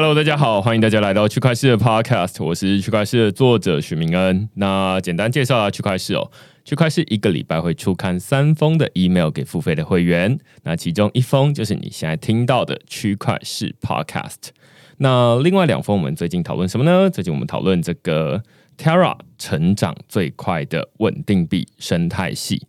Hello，大家好，欢迎大家来到区块市的 Podcast，我是区块市的作者许明恩。那简单介绍下区块市哦，区块市一个礼拜会出刊三封的 email 给付费的会员，那其中一封就是你现在听到的区块市 Podcast。那另外两封我们最近讨论什么呢？最近我们讨论这个 Terra 成长最快的稳定币生态系。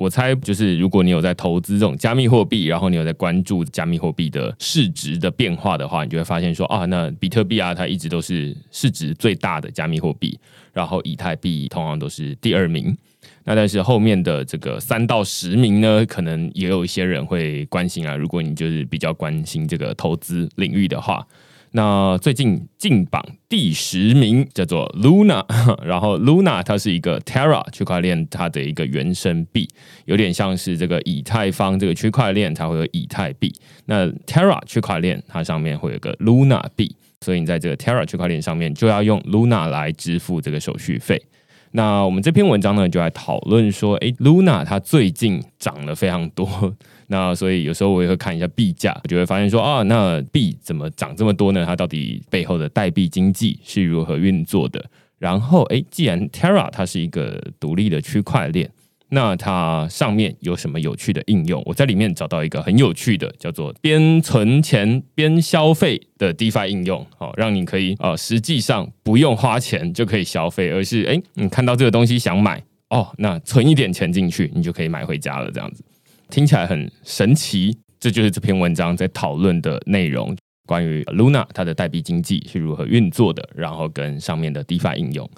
我猜就是，如果你有在投资这种加密货币，然后你有在关注加密货币的市值的变化的话，你就会发现说啊，那比特币啊，它一直都是市值最大的加密货币，然后以太币通常都是第二名。那但是后面的这个三到十名呢，可能也有一些人会关心啊。如果你就是比较关心这个投资领域的话。那最近进榜第十名叫做 Luna，然后 Luna 它是一个 Terra 区块链它的一个原生币，有点像是这个以太坊这个区块链才会有以太币，那 Terra 区块链它上面会有个 Luna 币，所以你在这个 Terra 区块链上面就要用 Luna 来支付这个手续费。那我们这篇文章呢，就来讨论说，诶 l u n a 它最近涨了非常多，那所以有时候我也会看一下币价，就会发现说，啊，那币怎么涨这么多呢？它到底背后的代币经济是如何运作的？然后，诶，既然 Terra 它是一个独立的区块链。那它上面有什么有趣的应用？我在里面找到一个很有趣的，叫做边存钱边消费的 DeFi 应用，好，让你可以呃实际上不用花钱就可以消费，而是哎，你看到这个东西想买哦，那存一点钱进去，你就可以买回家了。这样子听起来很神奇，这就是这篇文章在讨论的内容，关于 Luna 它的代币经济是如何运作的，然后跟上面的 DeFi 应用。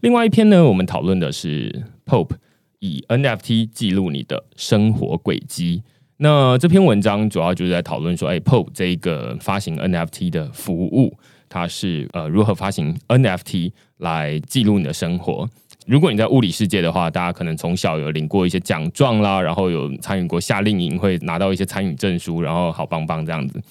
另外一篇呢，我们讨论的是 Pope。以 NFT 记录你的生活轨迹。那这篇文章主要就是在讨论说，哎，Pope 这一个发行 NFT 的服务，它是呃如何发行 NFT 来记录你的生活。如果你在物理世界的话，大家可能从小有领过一些奖状啦，然后有参与过夏令营，会拿到一些参与证书，然后好棒棒这样子。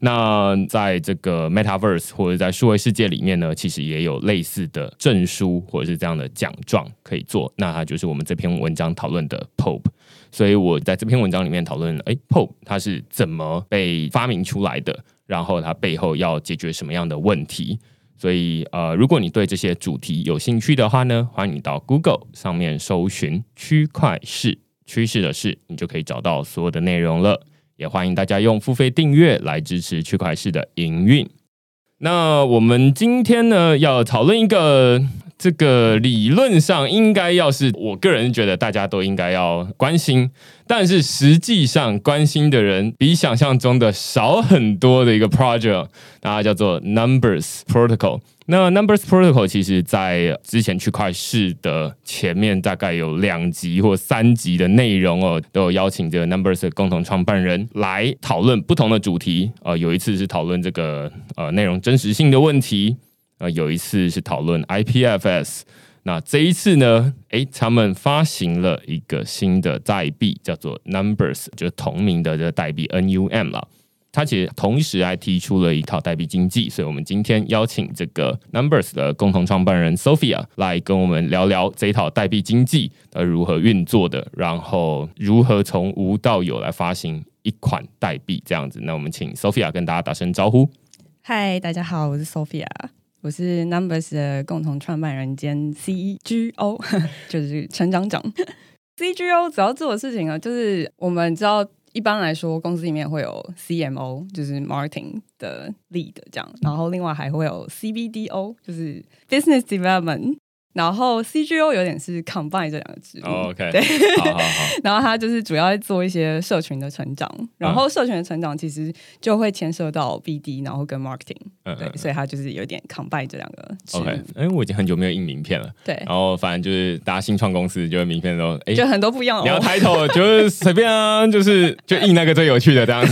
那在这个 Metaverse 或者在数位世界里面呢，其实也有类似的证书或者是这样的奖状可以做。那它就是我们这篇文章讨论的 Pope。所以我在这篇文章里面讨论，哎，Pope 它是怎么被发明出来的，然后它背后要解决什么样的问题。所以呃，如果你对这些主题有兴趣的话呢，欢迎你到 Google 上面搜寻“区块市趋势的事”，你就可以找到所有的内容了。也欢迎大家用付费订阅来支持区块市的营运。那我们今天呢，要讨论一个这个理论上应该要是我个人觉得大家都应该要关心。但是实际上关心的人比想象中的少很多的一个 project，它叫做 Numbers Protocol。那 Numbers Protocol 其实在之前区块市的前面大概有两集或三集的内容哦，都有邀请这个 Numbers 的共同创办人来讨论不同的主题。呃，有一次是讨论这个呃内容真实性的问题，呃，有一次是讨论 IPFS。那这一次呢？诶，他们发行了一个新的代币，叫做 Numbers，就是同名的这个代币 NUM 了。它其实同时还提出了一套代币经济，所以我们今天邀请这个 Numbers 的共同创办人 Sophia 来跟我们聊聊这一套代币经济呃如何运作的，然后如何从无到有来发行一款代币这样子。那我们请 Sophia 跟大家打声招呼。嗨，大家好，我是 Sophia。我是 Numbers 的共同创办人兼 CGO，就是成长长。CGO 主要做的事情啊，就是我们知道一般来说公司里面会有 CMO，就是 Martin 的 Lead 这样，然后另外还会有 CBDO，就是 Business Development 然后 CGO 有点是 combine 这两个职务。哦 OK，对，好好好，然后他就是主要做一些社群的成长，然后社群的成长其实就会牵涉到 BD，然后跟 marketing，对，嗯嗯所以他就是有点 combine 这两个职务。OK，因为我已经很久没有印名片了，对，然后反正就是大家新创公司就是名片都哎。就很多不一样的你要哦。title 就是随便啊，就是就印那个最有趣的这样。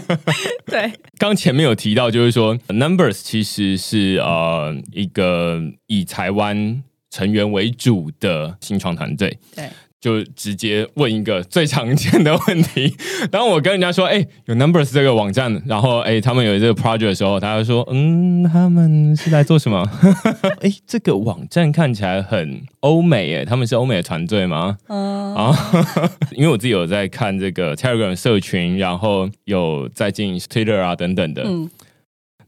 对，刚前面有提到，就是说 Numbers 其实是呃一个以台湾成员为主的新创团队。对，就直接问一个最常见的问题。当我跟人家说，哎、有 Numbers 这个网站，然后哎、他们有这个 project 的时候，他就说，嗯，他们是来做什么？哎、这个网站看起来很欧美，哎，他们是欧美的团队吗？嗯，啊，因为我自己有在看这个 Telegram 社群，然后有在经营 Twitter 啊等等的。嗯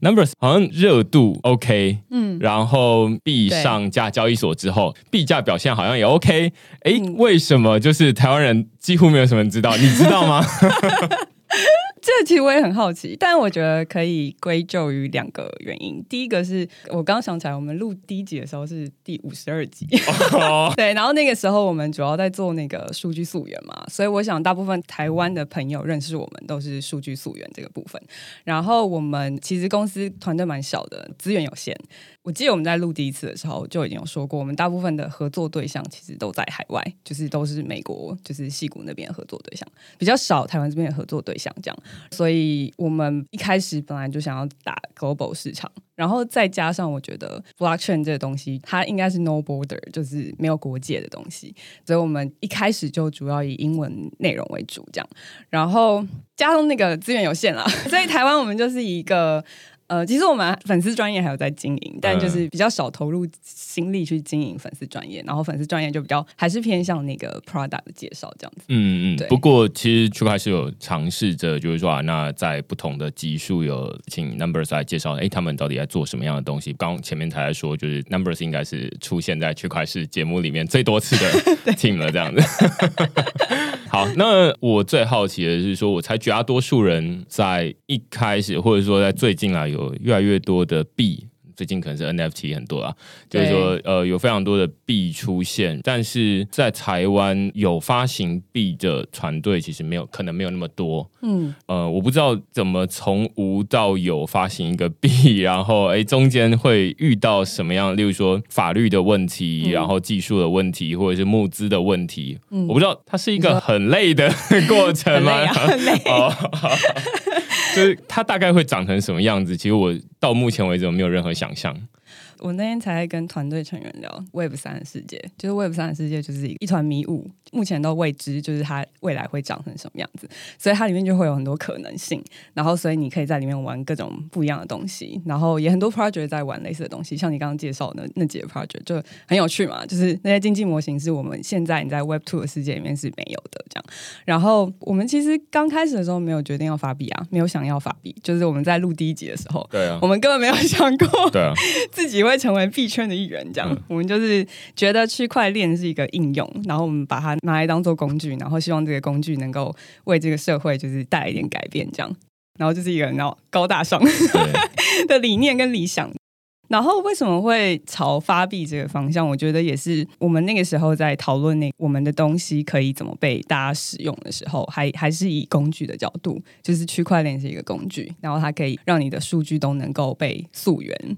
Numbers 好像热度 OK，嗯，然后币上架交易所之后，币价表现好像也 OK。哎、嗯为什么就是台湾人几乎没有什么人知道？你知道吗？这个其实我也很好奇，但我觉得可以归咎于两个原因。第一个是我刚刚想起来，我们录第一集的时候是第五十二集，哦 对，然后那个时候我们主要在做那个数据溯源嘛，所以我想大部分台湾的朋友认识我们都是数据溯源这个部分。然后我们其实公司团队蛮小的，资源有限。我记得我们在录第一次的时候就已经有说过，我们大部分的合作对象其实都在海外，就是都是美国，就是戏谷那边的合作对象，比较少台湾这边的合作对象这样。所以我们一开始本来就想要打 global 市场，然后再加上我觉得 blockchain 这个东西，它应该是 no border，就是没有国界的东西，所以我们一开始就主要以英文内容为主，这样，然后加上那个资源有限啦，所以台湾我们就是一个。呃，其实我们粉丝专业还有在经营，但就是比较少投入心力去经营粉丝专业，然后粉丝专业就比较还是偏向那个 product 的介绍这样子。嗯嗯对，不过其实区块是有尝试着，就是说啊，那在不同的集数有请 Numbers 来介绍，哎，他们到底在做什么样的东西？刚前面才在说，就是 Numbers 应该是出现在区块是节目里面最多次的 team 了，这样子。好，那我最好奇的是说，我猜绝大多数人在一开始，或者说在最近啊，有越来越多的币。最近可能是 NFT 很多啊，就是说呃有非常多的币出现，但是在台湾有发行币的团队其实没有，可能没有那么多。嗯，呃，我不知道怎么从无到有发行一个币，然后哎中间会遇到什么样，例如说法律的问题，嗯然后技术的问题，或者是募资的问题。嗯我不知道它是一个很累的 过程吗？很累啊，很累。哦，就是它大概会长成什么样子？其实我到目前为止我没有任何想象。我那天才在跟团队成员聊 Web 三的世界，就是 Web 三的世界就是一团迷雾，目前都未知，就是它未来会长成什么样子，所以它里面就会有很多可能性，然后所以你可以在里面玩各种不一样的东西，然后也很多 project 在玩类似的东西，像你刚刚介绍的那几个 project 就很有趣嘛，就是那些经济模型是我们现在你在 Web Two 的世界里面是没有的这样，然后我们其实刚开始的时候没有决定要发币啊，没有想要发币，就是我们在录第一集的时候。对啊。我，们根本没有想过，对啊，自己会成为币圈的一员，这样、嗯我们就是觉得区块链是一个应用，然后我们把它拿来当做工具，然后希望这个工具能够为这个社会就是带来一点改变，这样，然后就是一个然后高大上，的理念跟理想。然后为什么会朝发币这个方向？我觉得也是我们那个时候在讨论那我们的东西可以怎么被大家使用的时候，还还是以工具的角度，就是区块链是一个工具，然后它可以让你的数据都能够被溯源。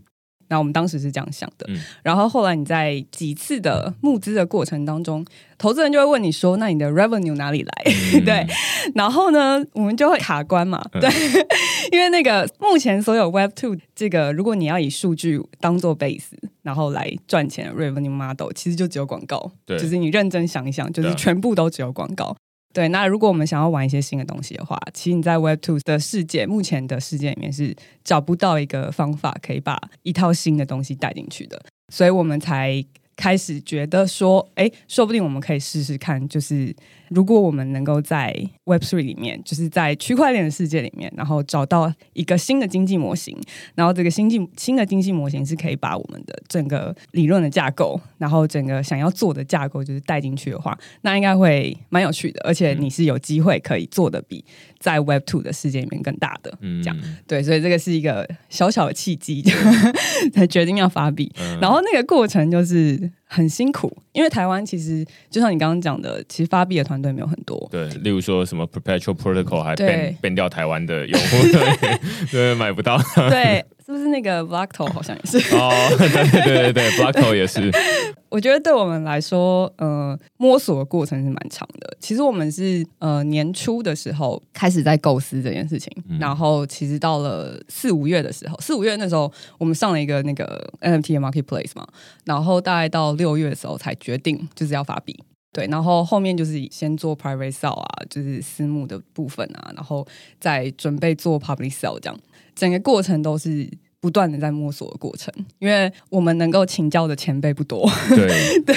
那我们当时是这样想的，嗯。然后后来你在几次的募资的过程当中，投资人就会问你说：“那你的 revenue 哪里来？”嗯。对，然后呢，我们就会卡关嘛，嗯。对，因为那个目前所有 Web Two 这个，如果你要以数据当做 base，然后来赚钱 revenue model，其实就只有广告，对。就是你认真想一想，就是全部都只有广告。对，那如果我们想要玩一些新的东西的话，其实你在 Web Two 的世界，目前的世界里面是找不到一个方法可以把一套新的东西带进去的，所以我们才开始觉得说，哎，说不定我们可以试试看，就是如果我们能够在 Web Three 里面，就是在区块链的世界里面，然后找到一个新的经济模型，然后这个新经新的经济模型是可以把我们的整个理论的架构，然后整个想要做的架构就是带进去的话，那应该会蛮有趣的，而且你是有机会可以做的比在 Web Two 的世界里面更大的。嗯这样对，所以这个是一个小小的契机，才决定要发币。嗯然后那个过程就是很辛苦，因为台湾其实就像你刚刚讲的，其实发币的团队没有很多。对，例如说什么 Perpetual Protocol 还对 ban ban 掉台湾的用户，对，对，买不到。对，是不是那个 Blackto 好像也是？哦，对对对对 b l o c k 也是。我觉得对我们来说，呃，摸索的过程是蛮长的。其实我们是呃年初的时候开始在构思这件事情，然后其实到了四五月的时候，四五月那时候我们上了一个那个 NFT 的 marketplace 嘛，然后大概到六月的时候才决定就是要发币。对，然后后面就是先做 private sale 啊，就是私募的部分啊，然后再准备做 public sale 这样，整个过程都是不断的在摸索的过程，因为我们能够请教的前辈不多，对，对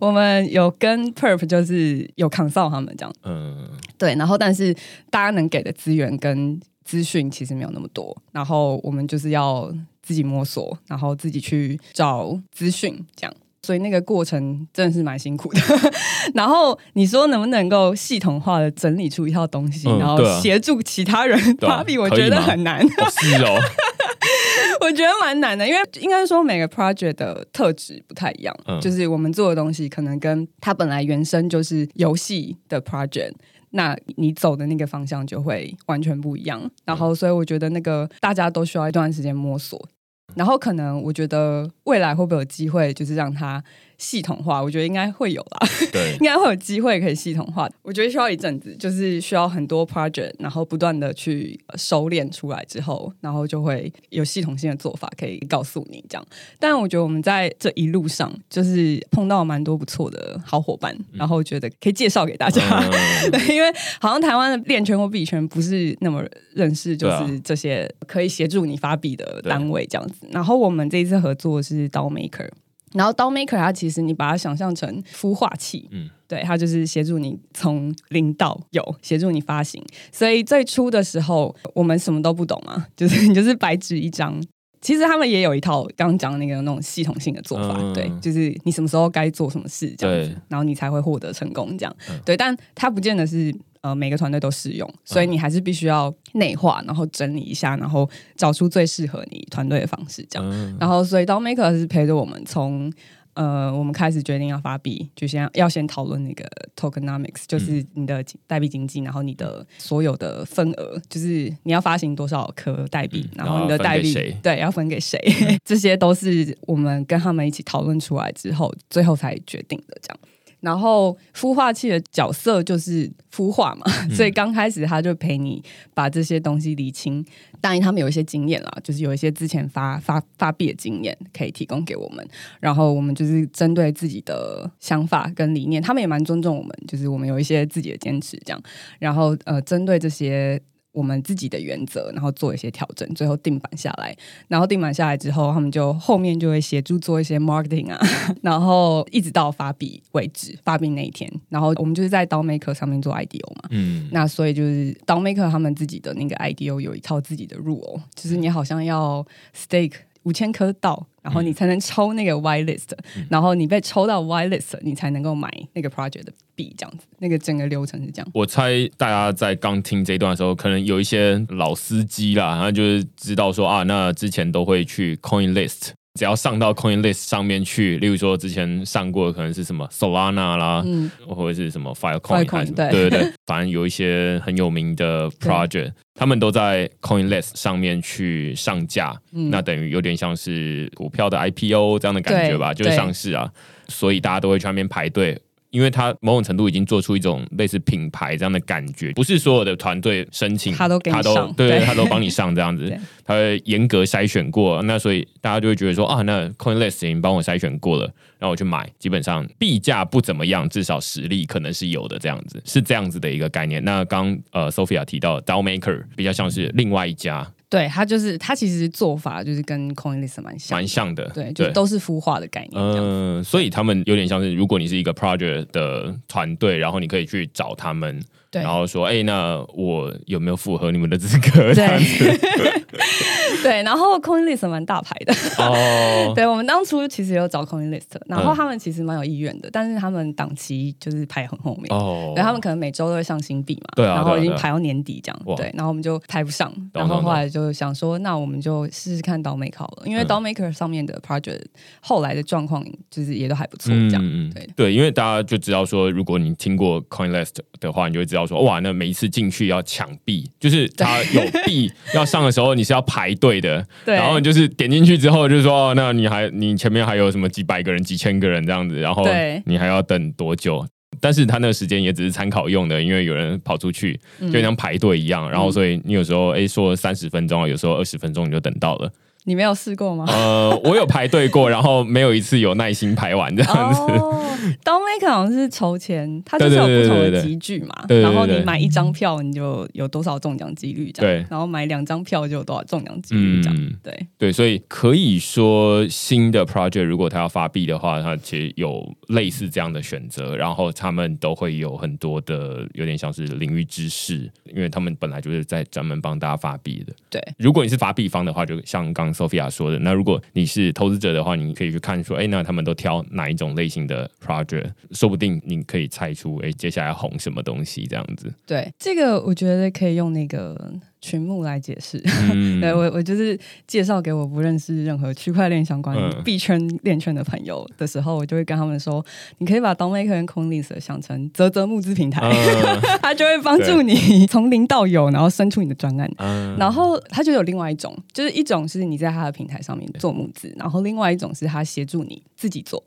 我们有跟 Perp 就是有 consult 他们这样，嗯，对，然后但是大家能给的资源跟资讯其实没有那么多，然后我们就是要自己摸索，然后自己去找资讯这样。所以那个过程真的是蛮辛苦的，然后你说能不能够系统化的整理出一套东西，嗯然后协助其他人对啊发币，我觉得很难。哦是哦，我觉得蛮难的，因为应该说每个 project 的特质不太一样，嗯。就是我们做的东西可能跟它本来原生就是游戏的 project。那你走的那个方向就会完全不一样，然后所以我觉得那个大家都需要一段时间摸索，然后可能我觉得未来会不会有机会，就是让他系统化？我觉得应该会有啦。对 应，该会有机会可以系统化。我觉得需要一阵子，就是需要很多 project，然后不断的去呃收敛出来之后，然后就会有系统性的做法可以告诉你这样。但我觉得我们在这一路上，就是碰到蛮多不错的好伙伴，然后觉得可以介绍给大家。嗯 对，因为好像台湾的链圈或币圈不是那么认识，就是这些可以协助你发币的单位这样子。然后我们这一次合作的是刀 maker。然后刀 maker 它其实你把它想象成孵化器，嗯嗯，对，它就是协助你从零到有，协助你发行。所以最初的时候我们什么都不懂嘛，就是你就是白纸一张。其实他们也有一套刚刚讲的那个那种系统性的做法，嗯对，就是你什么时候该做什么事这样子，然后你才会获得成功这样。嗯对，但它不见得是呃每个团队都适用，所以你还是必须要内化，然后整理一下，然后找出最适合你团队的方式这样。嗯然后，所以刀 maker 是陪着我们从呃，我们开始决定要发币，就先要先讨论那个 tokenomics，就是你的代币经济，然后你的所有的份额，就是你要发行多少颗代币，嗯然后你的代币对要分给谁，这些都是我们跟他们一起讨论出来之后，最后才决定的这样。然后孵化器的角色就是孵化嘛，所以刚开始他就陪你把这些东西理清。当然，他们有一些经验啦，就是有一些之前发发发币的经验可以提供给我们。然后我们就是针对自己的想法跟理念，他们也蛮尊重我们，就是我们有一些自己的坚持这样。然后呃，针对这些。我们自己的原则，然后做一些调整，最后定版下来。然后定版下来之后，他们就后面就会协助做一些 marketing 啊，然后一直到发币为止，发币那一天。然后我们就是在 DoMaker 上面做 IDO 嘛，嗯，那所以就是 DoMaker 他们自己的那个 IDO 有一套自己的 rule，就是你好像要 stake 五千颗到，然后你才能抽那个 Y list，、然后你被抽到 Y list，你才能够买那个 project 的币，这样子。那个整个流程是这样。我猜大家在刚听这一段的时候，可能有一些老司机啦，然后就是知道说啊，那之前都会去 Coin List，只要上到 Coin List 上面去，例如说之前上过的可能是什么 Solana 啦，嗯，或者是什么 Filecoin，Filecoin，还是什么对。对对对，反正有一些很有名的 project，他们都在 Coin List 上面去上架，嗯。那等于有点像是股票的 IPO 这样的感觉吧，就是上市啊，所以大家都会去那边排队。因为他某种程度已经做出一种类似品牌这样的感觉，不是所有的团队申请他都给你他都上对，对他都帮你上这样子，他会严格筛选过，那所以大家就会觉得说啊，那 CoinList 已经帮我筛选过了，让我去买，基本上币价不怎么样，至少实力可能是有的，这样子是这样子的一个概念。那刚呃 Sophia 提到 DAO Maker 比较像是另外一家，对，他就是他其实做法就是跟 CoinList 蛮像的，蛮像的，对，就都是孵化的概念。嗯、所以他们有点像是，如果你是一个 project 的团队，然后你可以去找他们，对。然后说，哎、那我有没有符合你们的资格？对。对，然后 CoinList 蛮大牌的，哦，对我们当初其实有找 CoinList，然后嗯。他们其实蛮有意愿的，但是他们档期就是排很后面。哦，对他们可能每周都会上新币嘛，对啊然后已经排到年底这样，哇。对，然后我们就排不上，然后后来就想说，那我们就试试看了，因为嗯。DAOMaker 上面的 project 后来的状况就是也都还不错，这样，嗯对。对，因为大家就知道说，如果你听过 CoinList 的话，你就会知道说，哇，那每一次进去要抢币，就是它有币要上的时候，你是要排队的，对，然后你就是点进去之后，就是说，哦，那你还你前面还有什么几百个人、几千个人这样子，然后你还要等多久？但是他那个时间也只是参考用的，因为有人跑出去，嗯就像排队一样，然后所以你有时候哎说三十分钟啊，有时候二十分钟你就等到了。你没有试过吗？呃，我有排队过，然后没有一次有耐心排完这样子。哦，DAOMaker 好像是筹钱，它就是有不同的集聚嘛，对对对然后你买一张票，你就有多少中奖几率这样，对然后买两张票就有多少中奖几率这样，嗯，对，对，所以可以说新的 project 如果它要发币的话，它其实有类似这样的选择，然后他们都会有很多的有点像是领域知识，因为他们本来就是在专门帮大家发币的。对，如果你是发币方的话，就像刚刚 Sophia 说的，那如果你是投资者的话，你可以去看说，哎，那他们都挑哪一种类型的 project，说不定你可以猜出，哎，接下来红什么东西这样子。对，这个我觉得可以用那个群目来解释。嗯 对我，我就是介绍给我不认识任何区块链相关嗯币圈链圈的朋友的时候，我就会跟他们说，你可以把 DAOMaker 跟 CoinList 想成泽泽募资平台，嗯它就会帮助你 从零到有，然后生出你的专案。嗯然后它就有另外一种，就是一种是你在它的平台上面做募资，然后另外一种是他协助你自己做。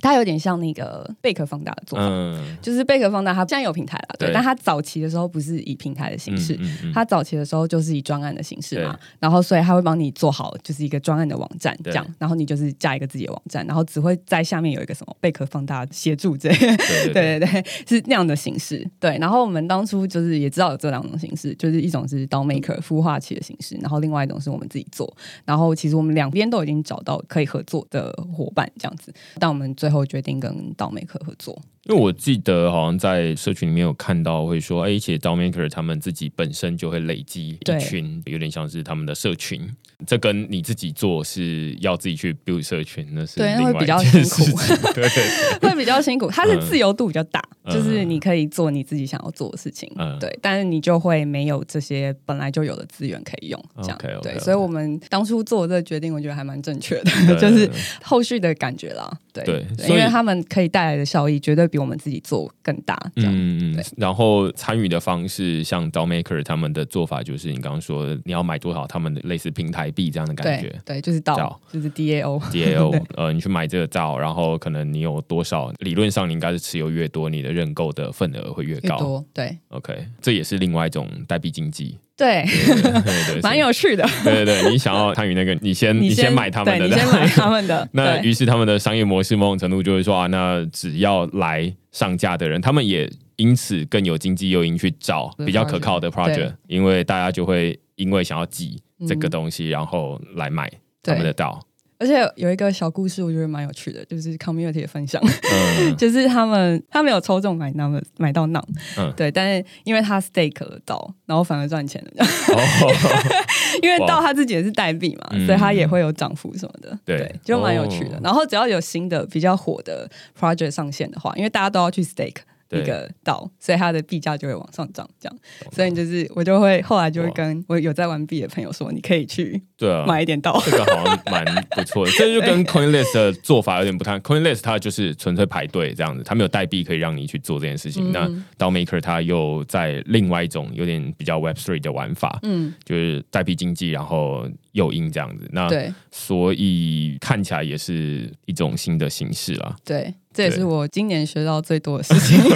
它有点像那个贝壳放大的做法，嗯。就是贝壳放大，它现在有平台了，对，对。但它早期的时候不是以平台的形式，嗯嗯嗯。它早期的时候就是以专案的形式嘛，然后所以它会帮你做好就是一个专案的网站这样，然后你就是加一个自己的网站，然后只会在下面有一个什么贝壳放大协助这些，对对。对 是那样的形式。对，然后我们当初就是也知道有这两种形式，就是一种是 DAOMaker 孵化器的形式，然后另外一种是我们自己做。然后其实我们两边都已经找到可以合作的伙伴这样子，但我们最后决定跟 DAOMaker 合作。因为我记得好像在社群里面有看到会说，哎，其实 DAOMaker 他们自己本身就会累积对一群，有点像是他们的社群。这跟你自己做是要自己去 build 社群，那是对那会比较辛苦。对 对。会比较辛苦，它是自由度比较大，嗯。就是你可以做你自己想要做的事情，嗯。对，但是你就会没有这些本来就有的资源可以用，这样。对所以我们当初做这个决定，我觉得还蛮正确的，就是后续的感觉啦，对对所以因为他们可以带来的效益绝对比我们自己做更大，这样，嗯嗯，然后参与的方式，像 DAOMaker 他们的做法就是你刚刚说，你要买多少他们的类似平台币这样的感觉对。对，就是到到就是 DAO，DAO，呃，你去买这个照，然后可能你有多少，理论上你应该是持有越多，你的认购的份额会越高。越多，对 OK，这也是另外一种代币经济，对，对对对，蛮有趣的。对对对，你想要参与那个，你先你先买他们的，你先买他们的，那于是他们的商业模式某种程度就会说啊，那只要来上架的人，他们也因此更有经济诱因去找比较可靠的 project，project，因为大家就会因为想要记这个嗯。东西，然后来买他们的道。而且有一个小故事，我觉得蛮有趣的，就是 community 的分享。嗯。就是他们他们有抽中买那么买到嗯。对，但是因为他 stake 了到，然后反而赚钱了，哦，因为哇到他自己也是代币嘛，嗯所以他也会有涨幅什么的，对就蛮有趣的。哦。然后只要有新的比较火的 project 上线的话，因为大家都要去 stake。对。一个道，所以它的币价就会往上涨，这样，所以就是我就会后来就会跟我有在玩币的朋友说，你可以去对啊，买一点道，这个好像蛮不错的，这就跟 CoinList 的做法有点不太。CoinList 它就是纯粹排队这样子，它没有代币可以让你去做这件事情。嗯。那 DAOMaker 它又在另外一种有点比较 Web Three 的玩法，嗯，就是代币经济，然后诱因这样子。那对。所以看起来也是一种新的形式啦。对，这也是我今年学到最多的事情。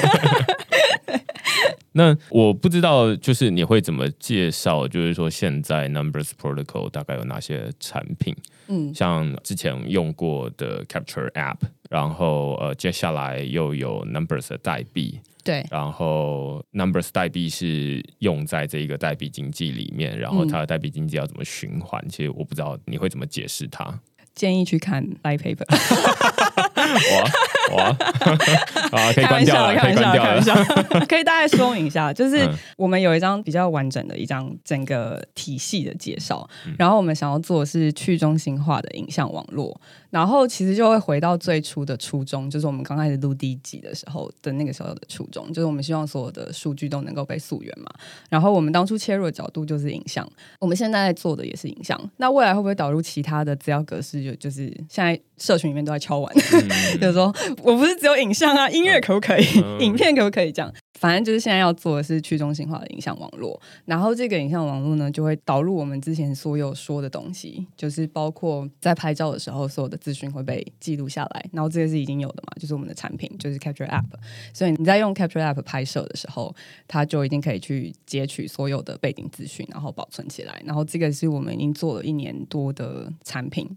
那我不知道，就是你会怎么介绍？就是说，现在 Numbers Protocol 大概有哪些产品？嗯，像之前用过的 Capture App，然后呃，接下来又有 Numbers 的代币，对，然后 Numbers 代币是用在这一个代币经济里面，然后它的代币经济要怎么循环？其实我不知道你会怎么解释它。建议去看 light paper。哇哇啊，可以开玩笑，关掉了，可以开玩笑，关掉了开玩。笑，可以大概说明一下，就是嗯我们有一张比较完整的一张整个体系的介绍，嗯然后我们想要做的是去中心化的影像网络，然后其实就会回到最初的初衷，就是我们刚开始录第一集的时候的那个时候的初衷，就是我们希望所有的数据都能够被溯源嘛。然后我们当初切入的角度就是影像，我们现在在做的也是影像，那未来会不会导入其他的资料格式？就就是现在社群里面都在敲完。嗯 就是说我不是只有影像啊，音乐可不可以？嗯 影片可不可以？这样，反正就是现在要做的是去中心化的影像网络。然后这个影像网络呢，就会导入我们之前所有说的东西，就是包括在拍照的时候，所有的资讯会被记录下来。然后这个是已经有的嘛，就是我们的产品，就是 Capture App。所以你在用 Capture App 拍摄的时候，它就一定可以去截取所有的背景资讯，然后保存起来。然后这个是我们已经做了一年多的产品。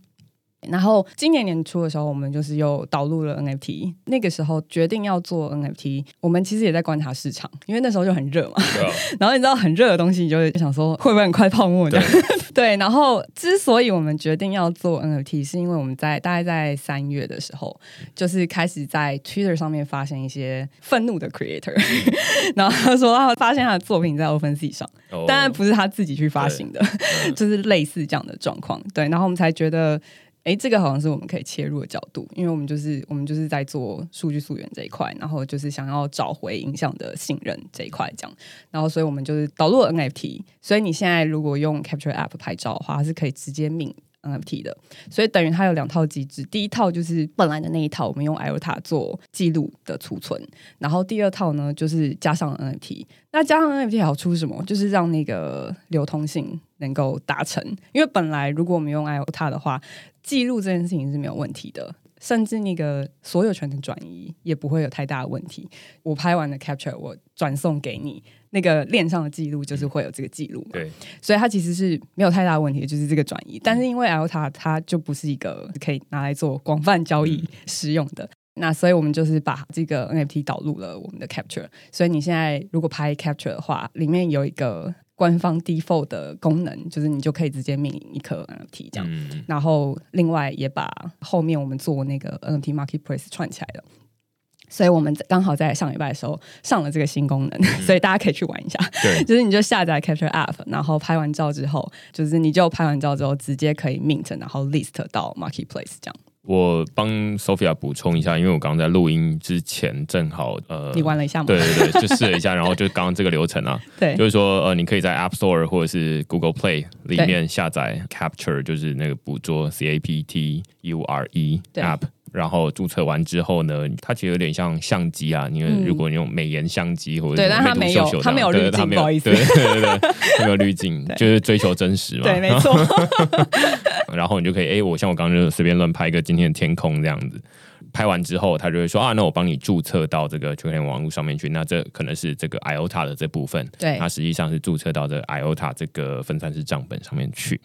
然后今年年初的时候，我们就是又导入了 NFT。那个时候决定要做 NFT，我们其实也在观察市场，因为那时候就很热嘛。啊 然后你知道很热的东西，你就会想说会不会很快泡沫这样？对。然后之所以我们决定要做 NFT，是因为我们在大概在三月的时候，就是开始在 Twitter 上面发现一些愤怒的 creator，然后他说他发现他的作品在 OpenSea 上。哦当然不是他自己去发行的，嗯就是类似这样的状况。对，然后我们才觉得，哎，这个好像是我们可以切入的角度，因为我们就是我们就是在做数据溯源这一块，然后就是想要找回影像的信任这一块，这样。然后所以我们就是导入 NFT，所以你现在如果用 Capture App 拍照的话，是可以直接命 NFT 的，所以等于它有两套机制，第一套就是本来的那一套，我们用 IOTA 做记录的储存，然后第二套呢就是加上 NFT。那加上 NFT 好处是什么？就是让那个流通性能够达成，因为本来如果我们用 IOTA 的话，记录这件事情是没有问题的。甚至那个所有权的转移也不会有太大的问题。我拍完的 capture，我转送给你，那个链上的记录就是会有这个记录嘛。对，所以它其实是没有太大的问题，就是这个转移。但是因为 IOTA 它就不是一个可以拿来做广泛交易使用的，那所以我们就是把这个 NFT 导入了我们的 Capture。所以你现在如果拍 Capture 的话，里面有一个官方 default 的功能，就是你就可以直接命名一颗 NFT 这样。嗯，然后另外也把后面我们做那个 NFT Marketplace 串起来了。所以我们刚好在上礼拜的时候上了这个新功能，所以大家可以去玩一下。对，就是你就下载 Capture App，然后拍完照之后，就是你就拍完照之后直接可以 mint，然后 list 到 Marketplace 这样。我帮 Sophia 补充一下，因为我刚刚在录音之前正好呃，你玩了一下吗？对对对，就试了一下，然后就刚刚这个流程啊，对就是说呃，你可以在 App Store 或者是 Google Play 里面下载 Capture，就是那个捕捉 C A P T U R E 对 App。然后注册完之后呢，它其实有点像相机啊，因为嗯如果你用美颜相机或者对但它没有它没有滤镜不好意思对对对没有滤镜，就是追求真实嘛。对，没错。然后你就可以，哎，我像我刚刚就随便乱拍一个今天的天空这样子。拍完之后，他就会说啊，那我帮你注册到这个区块链网络上面去。那这可能是这个 IOTA 的这部分，对它实际上是注册到这个 IOTA 这个分散式账本上面去。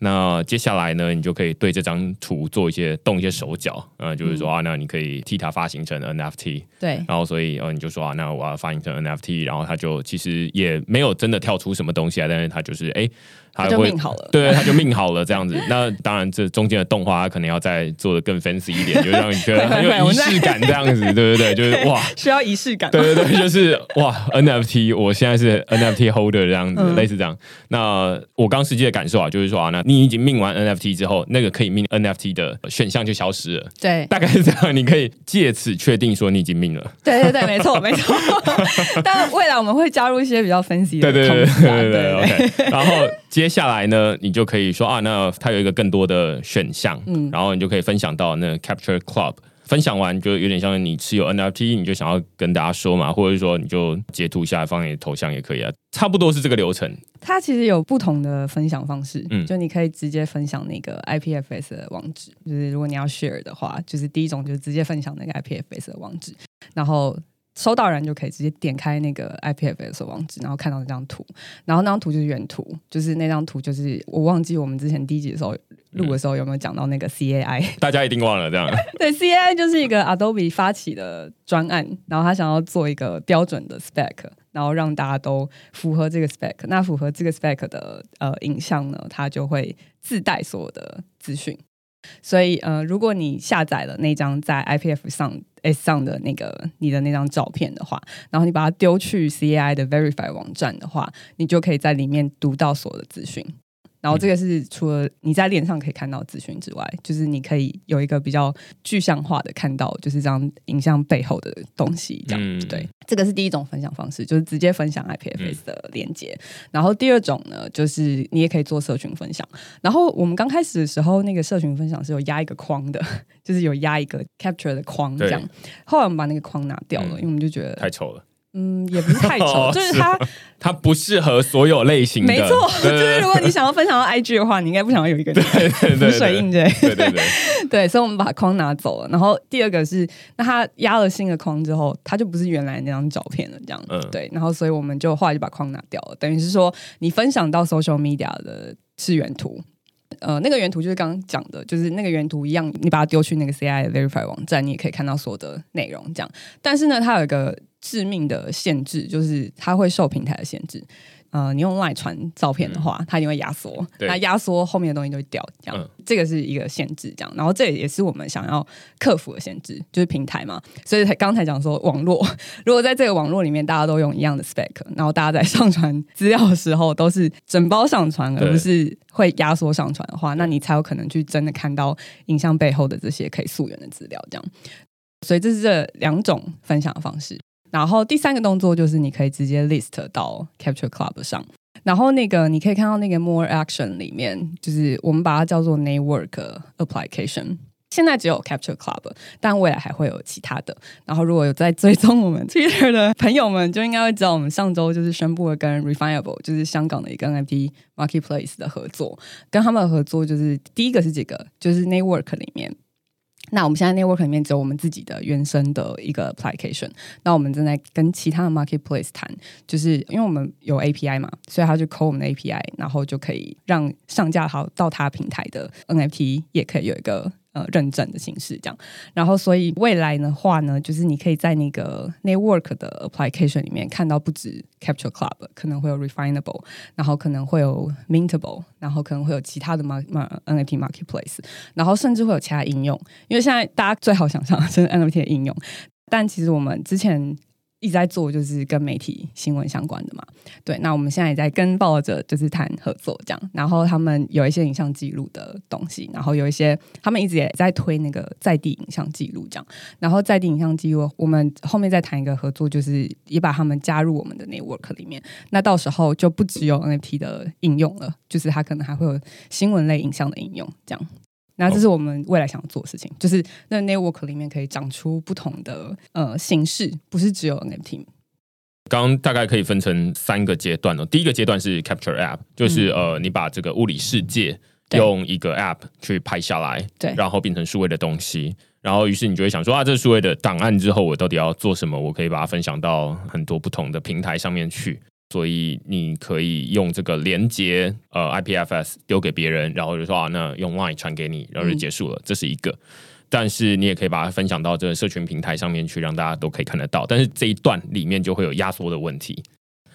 那接下来呢，你就可以对这张图做一些动一些手脚，呃，就是说啊，那你可以替它发行成 NFT，对然后所以呃，你就说啊，那我要发行成 NFT，然后它就其实也没有真的跳出什么东西来，但是它就是哎，它会命好了。对，他就命好了这样子。那当然，这中间的动画他可能要再做的更 fancy 一点，就让你觉得很有 仪式感这样子，对不对？就是哇，需要仪式感。对对对，就是哇，NFT，我现在是 NFT holder 这样子，嗯类似这样。那我刚实际的感受啊，就是说啊，那你已经命完 NFT 之后，那个可以命 NFT 的选项就消失了。对大概是这样，你可以借此确定说你已经命了。对对对，没错 没错。但未来我们会加入一些比较分析的对对对对对对对，OK。然后接下来呢，你就可以说啊，那它有一个更多的选项，嗯然后你就可以分享到那个 Capture Club。分享完就有点像你持有 NFT，你就想要跟大家说嘛，或者说你就截图下来放你的头像也可以啊，差不多是这个流程。它其实有不同的分享方式，嗯就你可以直接分享那个 IPFS 的网址，就是如果你要 share 的话，就是第一种就是直接分享那个 IPFS 的网址，然后收到人就可以直接点开那个 IPFS 的网址，然后看到那张图，然后那张图就是原图，就是那张图就是我忘记我们之前第一集的时候录的时候有没有讲到那个 CAI，大家一定忘了这样，对，CAI 就是一个 Adobe 发起的专案，然后他想要做一个标准的 spec，然后让大家都符合这个 spec。那符合这个 spec 的呃影像呢，它就会自带所有的资讯。所以呃，如果你下载了那张在 IPF 上 S 上的那个你的那张照片的话，然后你把它丢去 CAI 的 Verify 网站的话，你就可以在里面读到所有的资讯。然后这个是除了你在脸上可以看到资讯之外，就是你可以有一个比较具象化的看到，就是这样影像背后的东西。这样对，这个是第一种分享方式，就是直接分享 IPFS 的链接。然后第二种呢，就是你也可以做社群分享。然后我们刚开始的时候，那个社群分享是有压一个框的，就是有压一个 Capture 的框这样。后来我们把那个框拿掉了，因为我们就觉得太丑了。嗯，也不是太丑，就是它它不适合所有类型的。没错，就是如果你想要分享到 IG 的话，你应该不想要有一个浮水印对对对 对，所以我们把框拿走了。然后第二个是，那它压了新的框之后，它就不是原来那张照片了，这样嗯对。然后所以我们就后来就把框拿掉了，等于是说你分享到 social media 的是原图。呃，那个原图就是刚刚讲的，就是那个原图一样，你把它丢去那个 CI Verify 网站，你也可以看到所有的内容。这样，但是呢，它有一个致命的限制，就是它会受平台的限制。呃，你用 Line 传照片的话，它一定会压缩，那压缩后面的东西就会掉，这样，这个是一个限制，这样。然后这也是我们想要克服的限制，就是平台嘛。所以才刚才讲说，网络 如果在这个网络里面大家都用一样的 spec，然后大家在上传资料的时候都是整包上传，而不是会压缩上传的话，那你才有可能去真的看到影像背后的这些可以溯源的资料，这样。所以这是这两种分享的方式。然后第三个动作就是你可以直接 list 到 Capture Club 上，然后那个你可以看到那个 More Action 里面，就是我们把它叫做 Network Application。现在只有 Capture Club，但未来还会有其他的。然后如果有在追踪我们 Twitter 的朋友们，就应该会知道我们上周就是宣布了跟 Refinable，就是香港的一个 NFT Marketplace 的合作。跟他们的合作就是第一个是这个，就是 Network 里面。那我们现在 network 里面只有我们自己的原生的一个 application。那我们正在跟其他的 marketplace 谈，就是因为我们有 API 嘛，所以他就 call 我们的 API，然后就可以让上架好到他平台的 NFT 也可以有一个。认证的形式这样，然后所以未来的话呢，就是你可以在那个 network 的 application 里面看到不止 capture club，可能会有 refinable，然后可能会有 mintable，然后可能会有其他的 mark NFT marketplace，然后甚至会有其他应用，因为现在大家最好想象是 NFT 的应用，但其实我们之前。一直在做就是跟媒体新闻相关的嘛，对。那我们现在也在跟报者就是谈合作这样，然后他们有一些影像记录的东西，然后有一些他们一直也在推那个在地影像记录这样，然后在地影像记录，我们后面再谈一个合作，就是也把他们加入我们的 network 里面，那到时候就不只有 NFT 的应用了，就是它可能还会有新闻类影像的应用这样。那这是我们未来想做的事情，就是那 network 里面可以长出不同的呃形式，不是只有 NFT。刚刚大概可以分成三个阶段哦。第一个阶段是 capture app，就是呃你把这个物理世界用一个 app 去拍下来，对，然后变成数位的东西，然后于是你就会想说啊，这是数位的档案之后，我到底要做什么？我可以把它分享到很多不同的平台上面去。所以你可以用这个连接呃 IPFS 丢给别人，然后就说啊，那用 Line 传给你，然后就结束了。这是一个，但是你也可以把它分享到这个社群平台上面去，让大家都可以看得到。但是这一段里面就会有压缩的问题。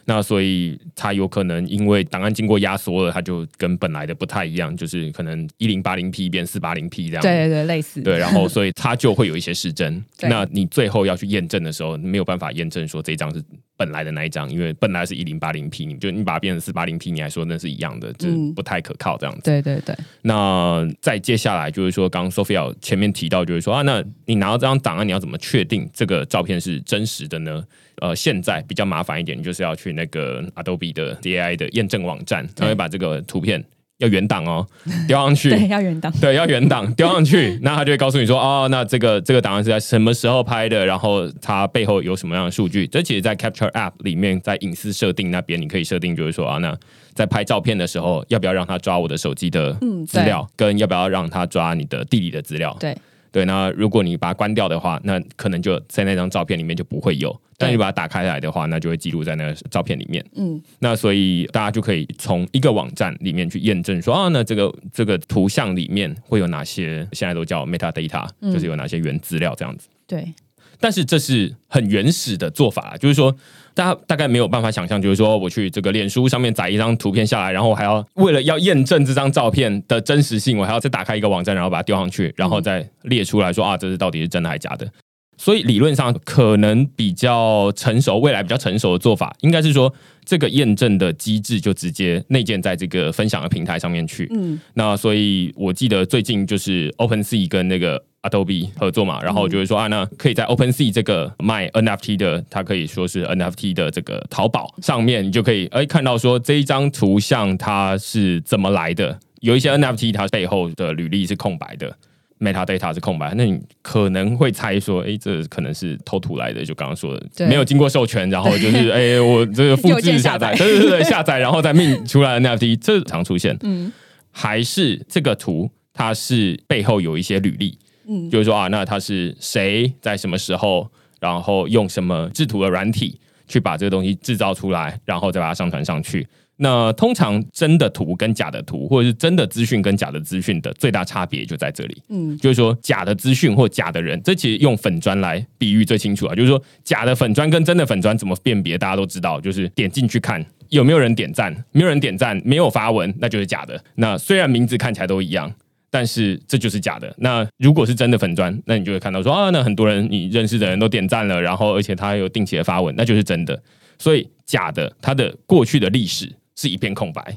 那所以它有可能因为档案经过压缩了，它就跟本来的不太一样，就是可能一零八零 P 变四八零 P 这样。对对对，类似。对，然后所以它就会有一些失真。那你最后要去验证的时候，没有办法验证说这张是本来的那一张，因为本来是一零八零 P，你就你把它变成四八零 P，你还说那是一样的，就不太可靠这样子。对对对。那再接下来就是说，刚刚 Sophia 前面提到，就是说啊，那你拿到这张档案，你要怎么确定这个照片是真实的呢？呃，现在比较麻烦一点，就是要去那个 Adobe 的 DAI 的验证网站，他会把这个图片要原档哦，丢上去，对，要原档，对，要原档 丢上去，那他就会告诉你说，哦，那这个这个档案是在什么时候拍的，然后它背后有什么样的数据。这其实，在 Capture App 里面，在隐私设定那边，你可以设定，就是说啊，那在拍照片的时候，要不要让他抓我的手机的资料，跟要不要让他抓你的地理的资料，对。对，那如果你把它关掉的话，那可能就在那张照片里面就不会有。但你把它打开来的话，那就会记录在那个照片里面。嗯，那所以大家就可以从一个网站里面去验证说啊，那这个这个图像里面会有哪些？现在都叫 metadata，就是有哪些原资料这样子。对。但是这是很原始的做法，就是说大家大概没有办法想象，就是说我去这个脸书上面载一张图片下来，然后我还要为了要验证这张照片的真实性，我还要再打开一个网站，然后把它丢上去，然后再列出来说啊，这是到底是真的还是假的。所以理论上可能比较成熟，未来比较成熟的做法，应该是说这个验证的机制就直接内建在这个分享的平台上面去。嗯，那所以我记得最近就是 OpenSea 跟那个 Adobe 合作嘛，然后就是说啊，那可以在 OpenSea 这个卖 NFT 的，它可以说是 NFT 的这个淘宝上面，你就可以哎看到说这一张图像它是怎么来的，有一些 NFT 它背后的履历是空白的。metadata 是空白，那你可能会猜说，哎，这可能是偷图来的，就刚刚说的，没有经过授权，然后 就是哎，我这个复制下载，对对对，下载然后再命出来的 NFT，这常出现。嗯，还是这个图它是背后有一些履历，嗯，就是说啊，那他是谁在什么时候，然后用什么制图的软体去把这个东西制造出来，然后再把它上传上去。那通常真的图跟假的图，或者是真的资讯跟假的资讯的最大差别就在这里。嗯，就是说假的资讯或假的人，这其实用粉砖来比喻最清楚啊。就是说假的粉砖跟真的粉砖怎么辨别，大家都知道，就是点进去看有没有人点赞，没有人点赞，没有发文，那就是假的。那虽然名字看起来都一样，但是这就是假的。那如果是真的粉砖，那你就会看到说啊，那很多人你认识的人都点赞了，然后而且他有定期的发文，那就是真的。所以假的，它的过去的历史。是一片空白，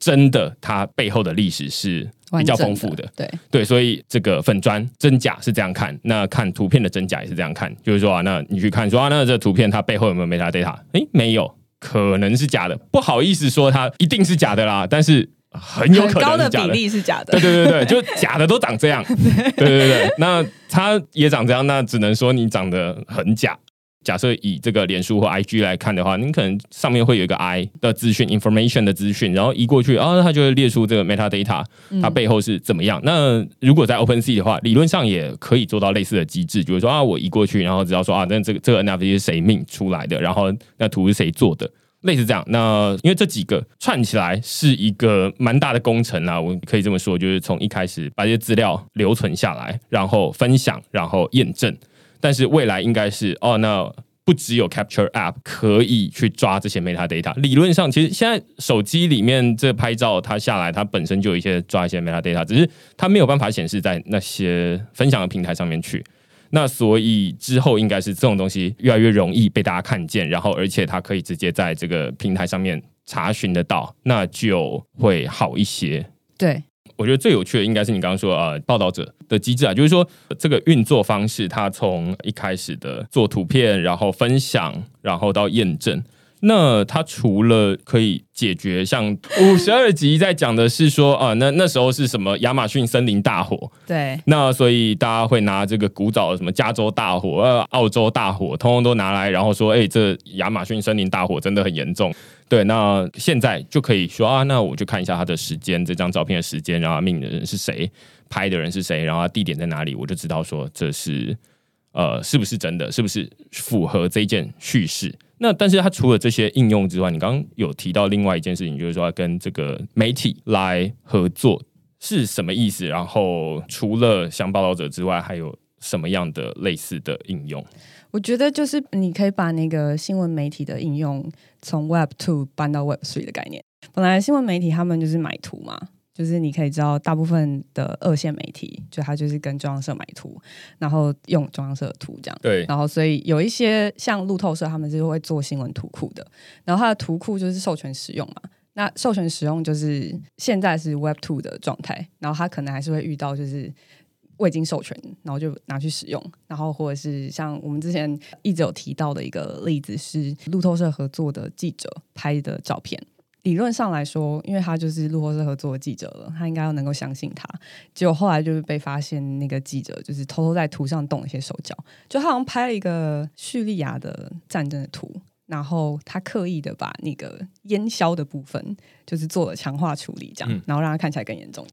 真的，它背后的历史是比较丰富的。对对，所以这个粉砖真假是这样看，那看图片的真假也是这样看。就是说啊，那你去看说啊，那这图片它背后有没有 metadata？哎，没有，可能是假的。不好意思说它一定是假的啦，但是很有可能高的比例是假的。对对对对，就 假的都长这样。对对对，那它也长这样，那只能说你长得很假。假设以这个脸书或 IG 来看的话，你可能上面会有一个 I 的资讯，information 的资讯，然后移过去啊，它就会列出这个 metadata，它背后是怎么样。那如果在 OpenSea 的话，理论上也可以做到类似的机制，比如说啊，我移过去，然后只要说啊，那这个这个 NFT 是谁命出来的，然后那图是谁做的，类似这样。那因为这几个串起来是一个蛮大的工程啊，我可以这么说，就是从一开始把这些资料留存下来，然后分享，然后验证。但是未来应该是哦，那不只有 Capture App 可以去抓这些 metadata。理论上，其实现在手机里面这拍照它下来，它本身就有一些抓一些 metadata，只是它没有办法显示在那些分享的平台上面去。那所以之后应该是这种东西越来越容易被大家看见，然后而且它可以直接在这个平台上面查询得到，那就会好一些。对。我觉得最有趣的应该是你刚刚说啊，报道者的机制啊，就是说这个运作方式，它从一开始的做图片，然后分享，然后到验证。那它除了可以解决像五十二集在讲的是说啊，那那时候是什么亚马逊森林大火？对，那所以大家会拿这个古早的什么加州大火、呃澳洲大火，通通都拿来，然后说，哎，这亚马逊森林大火真的很严重。对，那现在就可以说啊，那我就看一下它的时间，这张照片的时间，然后命的人是谁，拍的人是谁，然后地点在哪里，我就知道说这是呃是不是真的，是不是符合这件叙事。那但是它除了这些应用之外，你刚刚有提到另外一件事情，就是说跟这个媒体来合作是什么意思？然后除了像报道者之外，还有什么样的类似的应用？我觉得就是你可以把那个新闻媒体的应用从 Web Two 搬到 Web Three 的概念。本来新闻媒体他们就是买图嘛。就是你可以知道，大部分的二线媒体，就他就是跟中央社买图，然后用中央社的图这样。对。然后，所以有一些像路透社，他们是会做新闻图库的。然后，它的图库就是授权使用嘛。那授权使用就是现在是 Web Two 的状态。然后，它可能还是会遇到就是未经授权，然后就拿去使用。然后，或者是像我们之前一直有提到的一个例子，是路透社合作的记者拍的照片。理论上来说，因为他就是路透社合作的记者了，他应该要能够相信他。结果后来就是被发现，那个记者就是偷偷在图上动一些手脚，就他好像拍了一个叙利亚的战争的图，然后他刻意的把那个烟硝的部分就是做了强化处理，这样，然后让它看起来更严重。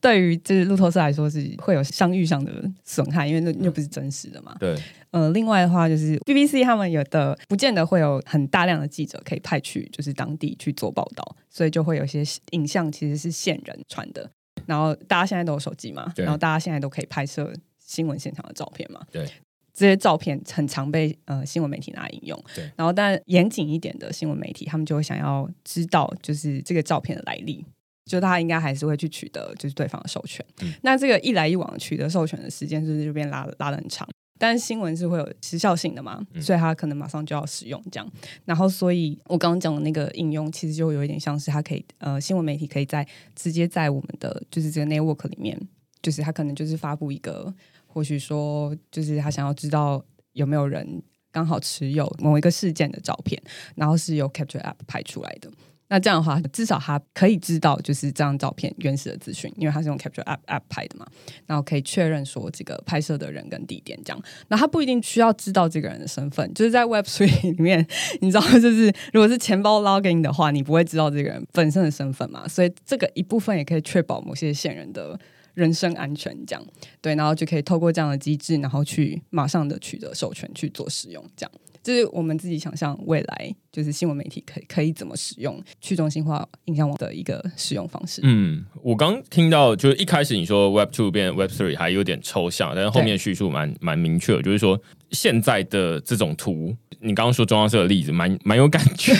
对于就是路透社来说是会有商誉上的损害，因为那又不是真实的嘛。对。呃，另外的话就是 BBC 他们有的不见得会有很大量的记者可以派去就是当地去做报道，所以就会有些影像其实是线人传的。然后大家现在都有手机嘛，然后大家现在都可以拍摄新闻现场的照片嘛。对。这些照片很常被呃新闻媒体拿来引用。对，然后但严谨一点的新闻媒体，他们就会想要知道就是这个照片的来历。就他应该还是会去取得就是对方的授权，那这个一来一往取得授权的时间是不是就变拉拉的很长？但是新闻是会有时效性的嘛，所以他可能马上就要使用这样。然后，所以我刚刚讲的那个应用，其实就有一点像是它可以呃，新闻媒体可以在直接在我们的就是这个 network 里面，就是他可能就是发布一个，或许说就是他想要知道有没有人刚好持有某一个事件的照片，然后是由 Capture App 拍出来的。那这样的话，至少他可以知道就是这张照片原始的资讯，因为他是用 Capture App App 拍的嘛，然后可以确认说这个拍摄的人跟地点这样。那他不一定需要知道这个人的身份，就是在 Web Three 里面，你知道，就是如果是钱包 login 的话，你不会知道这个人本身的身份嘛，所以这个一部分也可以确保某些线人的人身安全，这样对，然后就可以透过这样的机制，然后去马上的取得授权去做使用，这样。就是我们自己想象未来，就是新闻媒体可以可以怎么使用去中心化影像网的一个使用方式。嗯，我刚听到就是一开始你说 Web Two 变 Web Three 还有点抽象，但是后面叙述蛮蛮明确，就是说现在的这种图，你刚刚说中央社的例子，蛮蛮有感觉，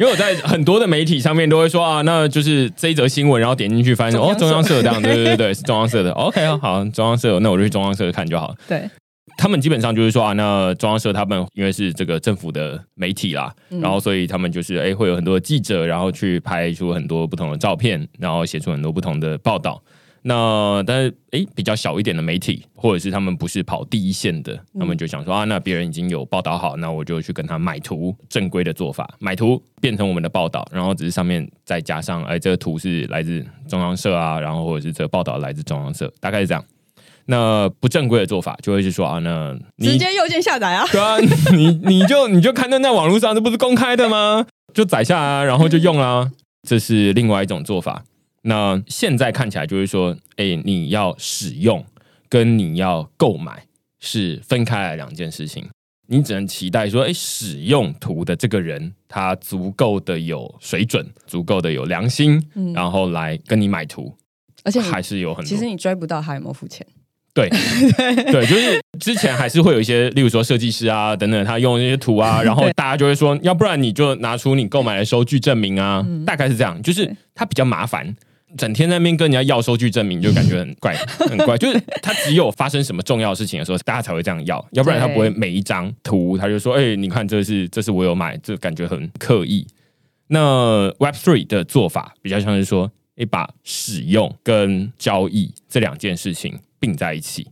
因为我在很多的媒体上面都会说啊，那就是这一则新闻，然后点进去发现哦，中央社这样，对对对对，是中央社的，OK 啊，好，中央社，那我就去中央社看就好了。对。他们基本上就是说啊，那中央社他们因为是这个政府的媒体啦，然后所以他们就是哎会有很多记者，然后去拍出很多不同的照片，然后写出很多不同的报道。那但是哎比较小一点的媒体，或者是他们不是跑第一线的，他们就想说啊，那别人已经有报道好，那我就去跟他买图，正规的做法，买图变成我们的报道，然后只是上面再加上哎这个图是来自中央社啊，然后或者是这个报道来自中央社，大概是这样。那不正规的做法就会是说啊，那直接右键下载啊？对啊，你你就你就看到在网络上，这不是公开的吗？就载下啊，然后就用啦。这是另外一种做法。那现在看起来就是说，哎，你要使用跟你要购买是分开来两件事情。你只能期待说，哎，使用图的这个人他足够的有水准，足够的有良心，然后来跟你买图，而且还是有很多。其实你追不到他有没有付钱。对 对，就是之前还是会有一些，例如说设计师啊等等，他用那些图啊，然后大家就会说，要不然你就拿出你购买的收据证明啊，大概是这样。就是他比较麻烦，整天在那边跟人家要收据证明，就感觉很怪，很怪。就是他只有发生什么重要事情的时候，大家才会这样要，要不然他不会每一张图他就说，哎，你看这是这是我有买，这感觉很刻意。那 Web Three 的做法比较像是说，哎，把使用跟交易这两件事情。并在一起，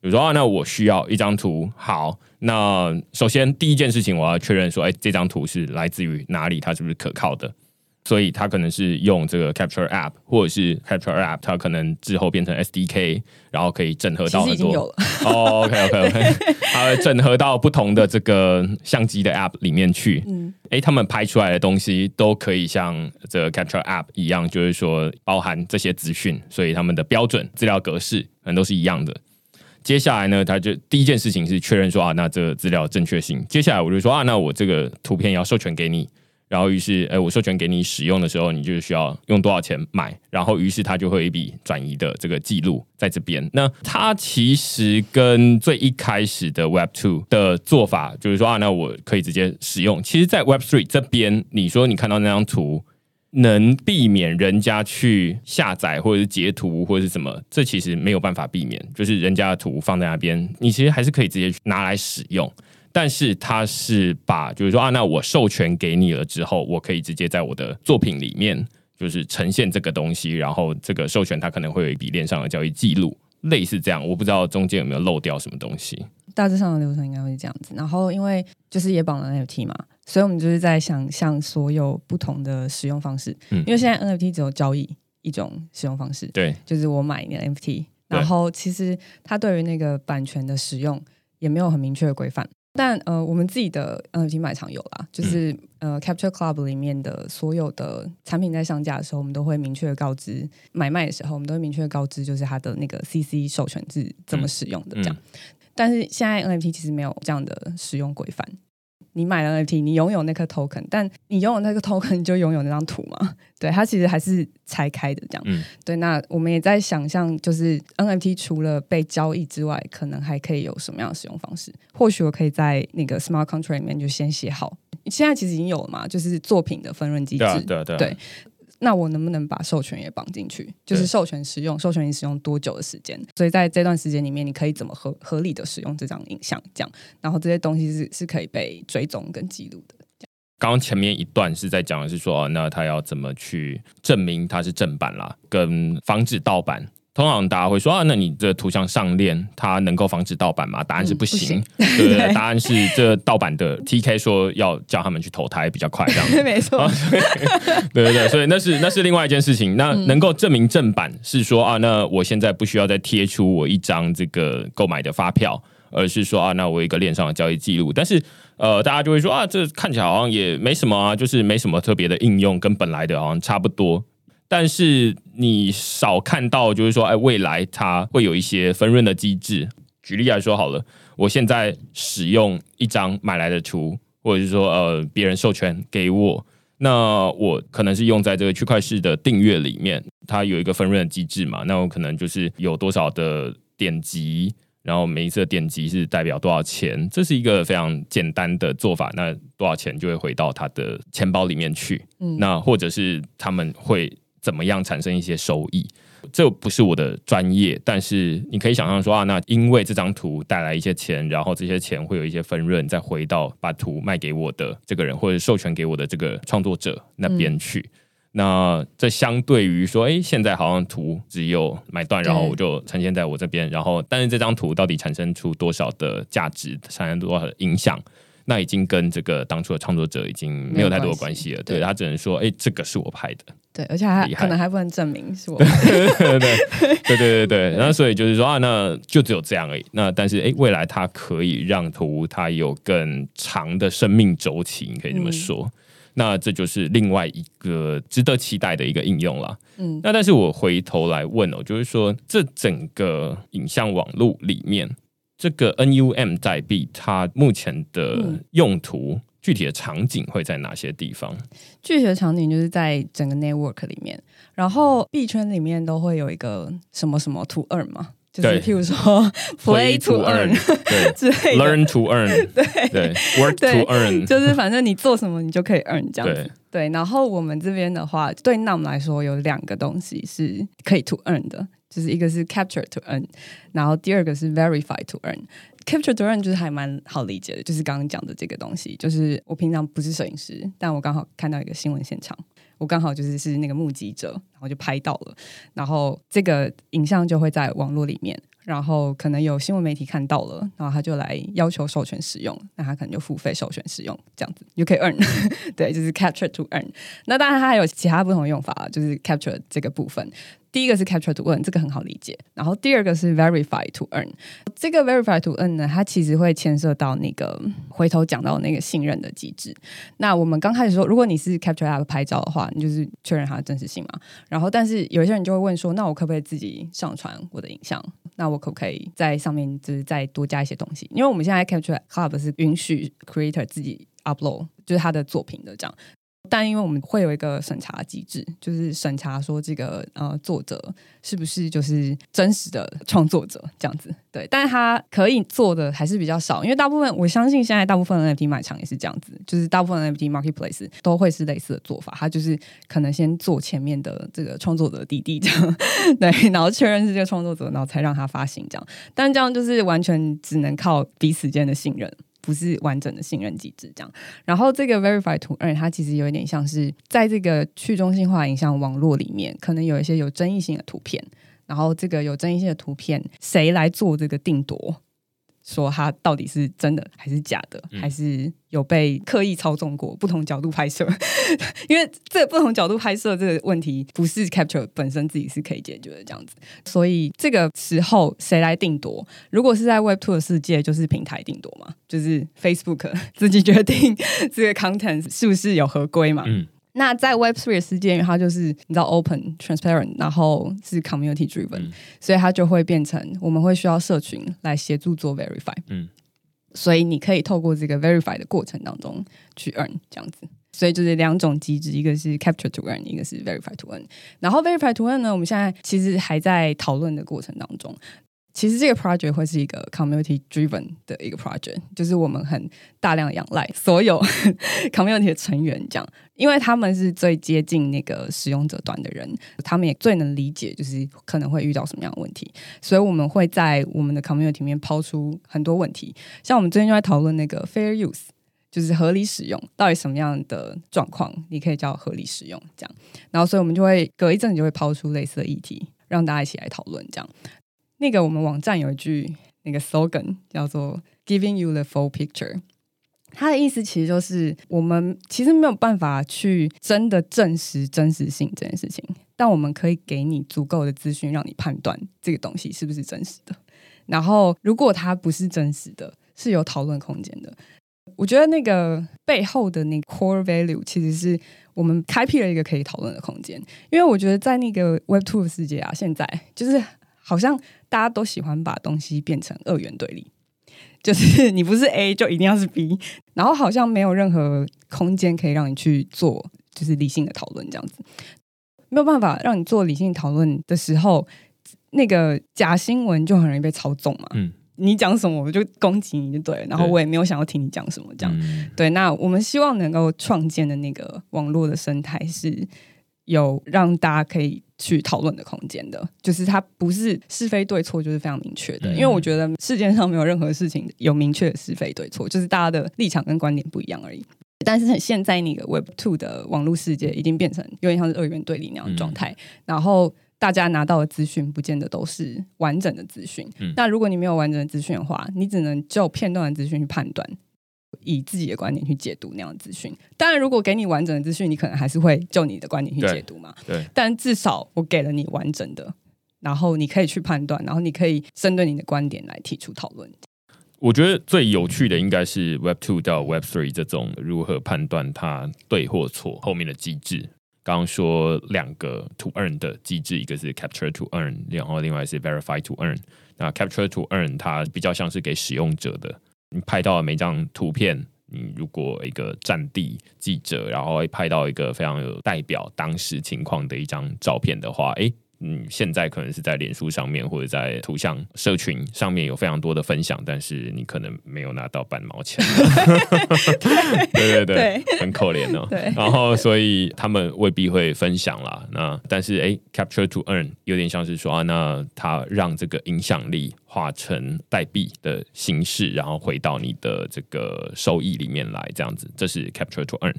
比如说啊，那我需要一张图。好，那首先第一件事情，我要确认说，哎，这张图是来自于哪里？它是不是可靠的？所以它可能是用这个 Capture App，或者是 Capture App，它可能之后变成 SDK，然后可以整合到很多。哦，OK OK OK，它整合到不同的这个相机的 App 里面去。嗯，哎，他们拍出来的东西都可以像这个 Capture App 一样，就是说包含这些资讯，所以他们的标准资料格式可能都是一样的。接下来呢，他就第一件事情是确认说啊，那这个资料正确性。接下来我就说啊，那我这个图片要授权给你。然后，于是，哎，我授权给你使用的时候，你就需要用多少钱买。然后，于是它就会有一笔转移的这个记录在这边。那它其实跟最一开始的 Web Two 的做法，就是说啊，那我可以直接使用。其实，在 Web Three 这边，你说你看到那张图，能避免人家去下载或者是截图或者是什么？这其实没有办法避免。就是人家的图放在那边，你其实还是可以直接拿来使用。但是他是把，就是说啊，那我授权给你了之后，我可以直接在我的作品里面就是呈现这个东西，然后这个授权它可能会有一笔链上的交易记录，类似这样。我不知道中间有没有漏掉什么东西。大致上的流程应该会是这样子。然后因为就是也绑了 NFT 嘛，所以我们就是在想象所有不同的使用方式。嗯，因为现在 NFT 只有交易一种使用方式，对，就是我买你的 NFT，然后其实它对于那个版权的使用也没有很明确的规范。但呃，我们自己的 NFT 卖场有啦，就是呃，Capture Club 里面的所有的产品在上架的时候，我们都会明确告知买卖的时候，我们都会明确告知，就是它的那个 CC 授权是怎么使用的这样。但是现在 NFT 其实没有这样的使用规范，你买了 NFT，你拥有那颗 token，但你拥有那个 token 你就拥有那张图嘛？对，它其实还是拆开的这样。嗯对，那我们也在想象，就是 NFT 除了被交易之外，可能还可以有什么样的使用方式？或许我可以在那个 smart contract 里面就先写好。现在其实已经有了嘛，就是作品的分润机制。对啊，对啊，对啊，对那我能不能把授权也绑进去？就是授权使用，授权你使用多久的时间？所以在这段时间里面，你可以怎么合合理的使用这张影像？这样，然后这些东西是是可以被追踪跟记录的。刚刚前面一段是在讲的是说，哦那他要怎么去证明它是正版啦，跟防止盗版。通常大家会说啊，那你这图像上链，它能够防止盗版吗？答案是嗯不行，不对不对？对 答案是这盗版的 TK 说要叫他们去投胎比较快，这样 子。没错，对对对，所以那是那是另外一件事情。那嗯能够证明正版是说啊，那我现在不需要再贴出我一张这个购买的发票，而是说啊，那我一个链上的交易记录。但是呃，大家就会说啊，这看起来好像也没什么啊，就是没什么特别的应用，跟本来的好像差不多。但是你少看到，就是说，哎，未来它会有一些分润的机制。举例来说好了，我现在使用一张买来的图，或者是说呃别人授权给我，那我可能是用在这个区块式的订阅里面，它有一个分润的机制嘛，那我可能就是有多少的点击。然后每一次的点击是代表多少钱，这是一个非常简单的做法。那多少钱就会回到他的钱包里面去。嗯那或者是他们会怎么样产生一些收益？这不是我的专业，但是你可以想象说啊，那因为这张图带来一些钱，然后这些钱会有一些分润再回到把图卖给我的这个人，或者授权给我的这个创作者那边去。那这相对于说，哎，现在好像图只有买断，然后我就呈现在我这边，然后但是这张图到底产生出多少的价值，产生多少的影响，那已经跟这个当初的创作者已经没有太多的关系了。对对他只能说，哎，这个是我拍的。对，而且还可能还不能证明是我。对对对对对对，那所以就是说啊，那就只有这样而已。那但是哎，未来它可以让图它有更长的生命周期，你可以这么说。那这就是另外一个值得期待的一个应用了。嗯那但是我回头来问哦，就是说这整个影像网络里面，这个 NUM 代币它目前的嗯用途、具体的场景会在哪些地方？具体的场景就是在整个 network 里面，然后币圈里面都会有一个什么什么 to earn 嘛，就是譬如说 play to earn 对。之类，，learn to earn，对。对，work to earn，就是反正你做什么你就可以 earn 这样子。对。对，然后我们这边的话，对 NUM 来说有两个东西是可以 to earn 的，就是一个是 capture to earn，然后第二个是 verify to earn。capture to earn 就是还蛮好理解的，就是刚刚讲的这个东西，就是我平常不是摄影师，但我刚好看到一个新闻现场，我刚好就是是那个目击者，然后就拍到了，然后这个影像就会在网络里面。然后可能有新闻媒体看到了，然后他就来要求授权使用，那他可能就付费授权使用，这样子你就可以 earn，对，就是 capture to earn。那当然它还有其他不同的用法，就是 capture 这个部分。第一个是 capture to earn，这个很好理解。然后第二个是 verify to earn，这个 verify to earn 呢，它其实会牵涉到那个回头讲到那个信任的机制。那我们刚开始说，如果你是 capture app 拍照的话，你就是确认它的真实性嘛。然后，但是有一些人就会问说，那我可不可以自己上传我的影像？那我可不可以在上面就是再多加一些东西？因为我们现在 capture Club 是允许 creator 自己 upload 就是他的作品的这样。但因为我们会有一个审查机制，就是审查说这个呃作者是不是就是真实的创作者这样子，对。但是他可以做的还是比较少，因为大部分我相信现在大部分 NFT 卖场也是这样子，就是大部分 NFT marketplace 都会是类似的做法，他就是可能先做前面的这个创作者的滴滴这样，对，然后确认是这个创作者，然后才让他发行这样。但这样就是完全只能靠彼此间的信任。不是完整的信任机制，这样。然后这个 verify to earn 它其实有一点像是在这个去中心化影像网络里面，可能有一些有争议性的图片，然后这个有争议性的图片，谁来做这个定夺？说它到底是真的还是假的，嗯还是有被刻意操纵过？不同角度拍摄，因为这个不同角度拍摄这个问题，不是 capture 本身自己是可以解决的这样子。所以这个时候谁来定夺？如果是在 Web Two 的世界，就是平台定夺嘛，就是 Facebook 自己决定这个 content 是不是有合规嘛。嗯那在 Web Three 的世界，它就是你知道 open、transparent，然后是 community driven，、嗯所以它就会变成我们会需要社群来协助做 verify。嗯所以你可以透过这个 verify 的过程当中去 earn 这样子。所以就是两种机制，一个是 capture to earn，一个是 verify to earn。然后 verify to earn 呢，我们现在其实还在讨论的过程当中。其实这个 project 会是一个 community driven 的一个 project，就是我们很大量仰赖所有 community 的成员，这样，因为他们是最接近那个使用者端的人，他们也最能理解，就是可能会遇到什么样的问题，所以我们会在我们的 community 里面抛出很多问题，像我们最近就在讨论那个 fair use，就是合理使用，到底什么样的状况你可以叫合理使用，这样，然后所以我们就会隔一阵子就会抛出类似的议题，让大家一起来讨论，这样。那个我们网站有一句那个 slogan 叫做 “Giving you the full picture”，它的意思其实就是我们其实没有办法去真的证实真实性这件事情，但我们可以给你足够的资讯，让你判断这个东西是不是真实的。然后，如果它不是真实的，是有讨论空间的。我觉得那个背后的那 core value 其实是我们开辟了一个可以讨论的空间，因为我觉得在那个 Web Two 的世界啊，现在就是好像。大家都喜欢把东西变成二元对立，就是你不是 A 就一定要是 B，然后好像没有任何空间可以让你去做就是理性的讨论，这样子没有办法让你做理性讨论的时候，那个假新闻就很容易被操纵嘛。嗯，你讲什么我就攻击你就对了，然后我也没有想要听你讲什么这样。对，那我们希望能够创建的那个网络的生态是。有让大家可以去讨论的空间的，就是它不是是非对错，就是非常明确的。因为我觉得世界上没有任何事情有明确的是非对错，就是大家的立场跟观点不一样而已。但是现在那个 Web Two 的网络世界已经变成有点像是二元对立那样的状态，然后大家拿到的资讯不见得都是完整的资讯。那如果你没有完整的资讯的话，你只能就片段的资讯去判断。以自己的观点去解读那样的资讯，当然，如果给你完整的资讯，你可能还是会就你的观点去解读嘛。对。但至少我给了你完整的，然后你可以去判断，然后你可以针对你的观点来提出讨论。我觉得最有趣的应该是 Web Two 到 Web Three 这种如何判断它对或错后面的机制。刚刚说两个 To Earn 的机制，一个是 Capture To Earn，然后另外是 Verify To Earn。那 Capture To Earn 它比较像是给使用者的。你拍到每张图片，你如果一个战地记者，然后拍到一个非常有代表当时情况的一张照片的话，诶。嗯，现在可能是在脸书上面或者在图像社群上面有非常多的分享，但是你可能没有拿到半毛钱。对对对，很可怜哦。对，然后所以他们未必会分享啦。那但是哎，capture to earn 有点像是说啊，那他让这个影响力化成代币的形式，然后回到你的这个收益里面来，这样子，这是 capture to earn。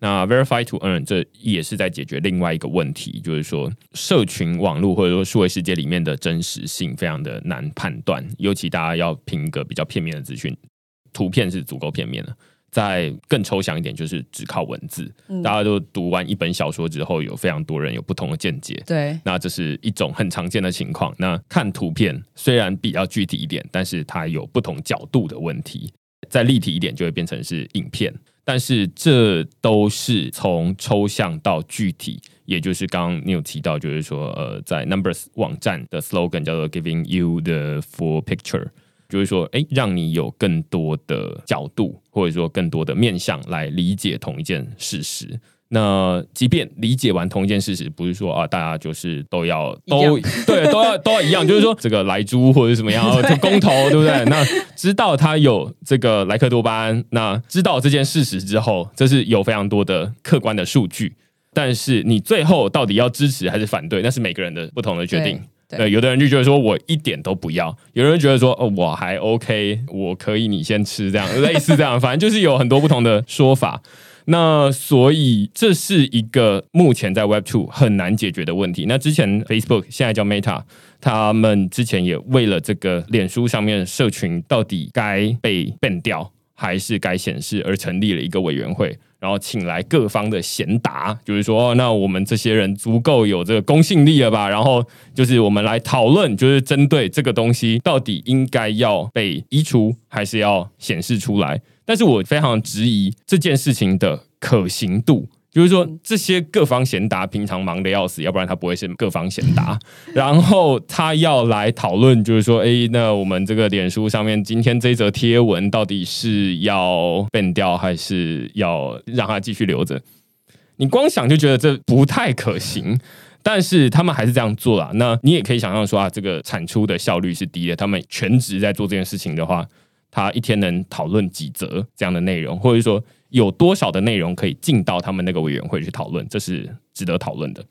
那 verify to earn 这也是在解决另外一个问题，就是说社群网络或者说数位世界里面的真实性非常的难判断，尤其大家要凭一个比较片面的资讯，图片是足够片面的。再更抽象一点，就是只靠文字，大家都读完一本小说之后，有非常多人有不同的见解。对，那这是一种很常见的情况。那看图片虽然比较具体一点，但是它有不同角度的问题。再立体一点，就会变成是影片。但是这都是从抽象到具体，也就是刚刚你有提到，就是说，呃，在 Numbers 网站的 slogan 叫做 “Giving you the full picture”，就是说，哎，让你有更多的角度，或者说更多的面向来理解同一件事实。那即便理解完同一件事实，不是说啊，大家就是都要都对都要都要一样，就是说这个莱猪或者怎么样，就公投，对不对？那知道他有这个莱克多巴胺，那知道这件事实之后，这是有非常多的客观的数据。但是你最后到底要支持还是反对，那是每个人的不同的决定。对，有的人就觉得说我一点都不要，有人觉得说哦我还 OK，我可以你先吃这样，类似这样，反正就是有很多不同的说法。那所以这是一个目前在 Web Two 很难解决的问题。那之前 Facebook 现在叫 Meta，他们之前也为了这个脸书上面社群到底该被 ban 掉还是该显示而成立了一个委员会，然后请来各方的贤达，就是说，那我们这些人足够有这个公信力了吧？然后就是我们来讨论，就是针对这个东西到底应该要被移除还是要显示出来。但是我非常质疑这件事情的可行度，就是说，这些各方贤达平常忙的要死，要不然他不会是各方贤达。然后他要来讨论，就是说，哎，那我们这个脸书上面今天这则贴文到底是要变掉，还是要让他继续留着？你光想就觉得这不太可行。但是他们还是这样做了。那你也可以想象说啊，这个产出的效率是低的。他们全职在做这件事情的话，他一天能讨论几则这样的内容，或者说。有多少的内容可以进到他们那个委员会去讨论，这是值得讨论的。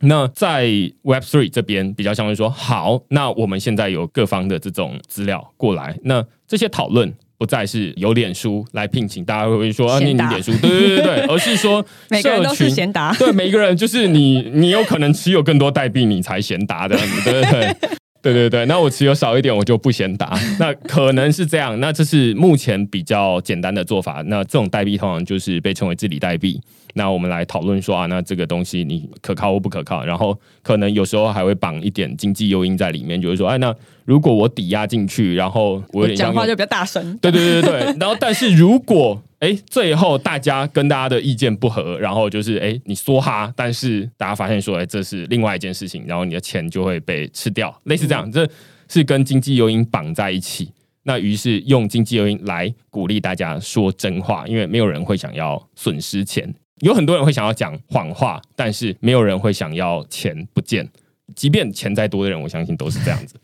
那在 Web Three 这边比较相对说，好，那我们现在有各方的这种资料过来，那这些讨论不再是由脸书来聘请，大家会不会说啊，你脸书？对对对对，而是说每个人都是贤达，对，每一个人就是你，你有可能持有更多代币，你才贤达的，对对对。对对对，那我持有少一点，我就不先打。那可能是这样，那这是目前比较简单的做法。那这种代币通常就是被称为治理代币。那我们来讨论说啊，那这个东西你可靠或不可靠？然后可能有时候还会绑一点经济诱因在里面，就是说，哎，那如果我抵押进去，然后我讲话就比较大声。对对对对对。然后，但是如果哎，最后大家跟大家的意见不合，然后就是哎，你说哈，但是大家发现说，哎，这是另外一件事情，然后你的钱就会被吃掉，类似这样，这是跟经济诱因绑在一起。那于是用经济诱因来鼓励大家说真话，因为没有人会想要损失钱。有很多人会想要讲谎话，但是没有人会想要钱不见。即便钱再多的人，我相信都是这样子。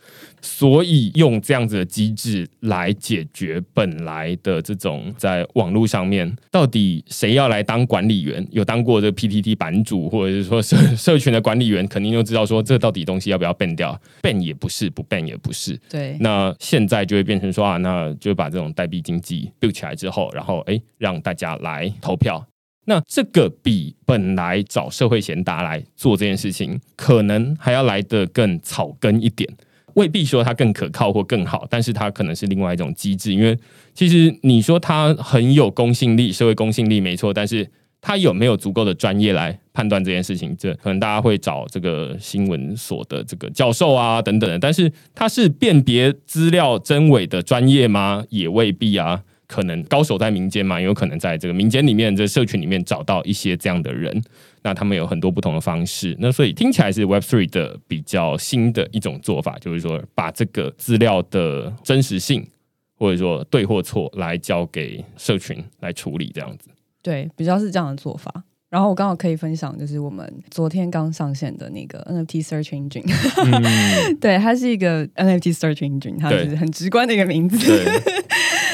所以用这样子的机制来解决本来的这种在网络上面，到底谁要来当管理员？有当过这 PTT 版主，或者是说社社群的管理员，肯定就知道说这到底东西要不要 ban 掉？ban 也不是，不 ban 也不是。对。那现在就会变成说啊，那就把这种代币经济 build 起来之后，然后哎让大家来投票。那这个比本来找社会贤达来做这件事情，可能还要来得更草根一点，未必说它更可靠或更好，但是它可能是另外一种机制。因为其实你说它很有公信力，社会公信力没错，但是它有没有足够的专业来判断这件事情？这可能大家会找这个新闻所的这个教授啊等等的，但是它是辨别资料真伪的专业吗？也未必啊。可能高手在民间嘛，有可能在这个民间里面，这社群里面找到一些这样的人。那他们有很多不同的方式。那所以听起来是 Web Three 的比较新的一种做法，就是说把这个资料的真实性或者说对或错来交给社群来处理，这样子。对，比较是这样的做法。然后我刚好可以分享，就是我们昨天刚上线的那个 NFT Search Engine。对，它是一个 NFT Search Engine，它是很直观的一个名字。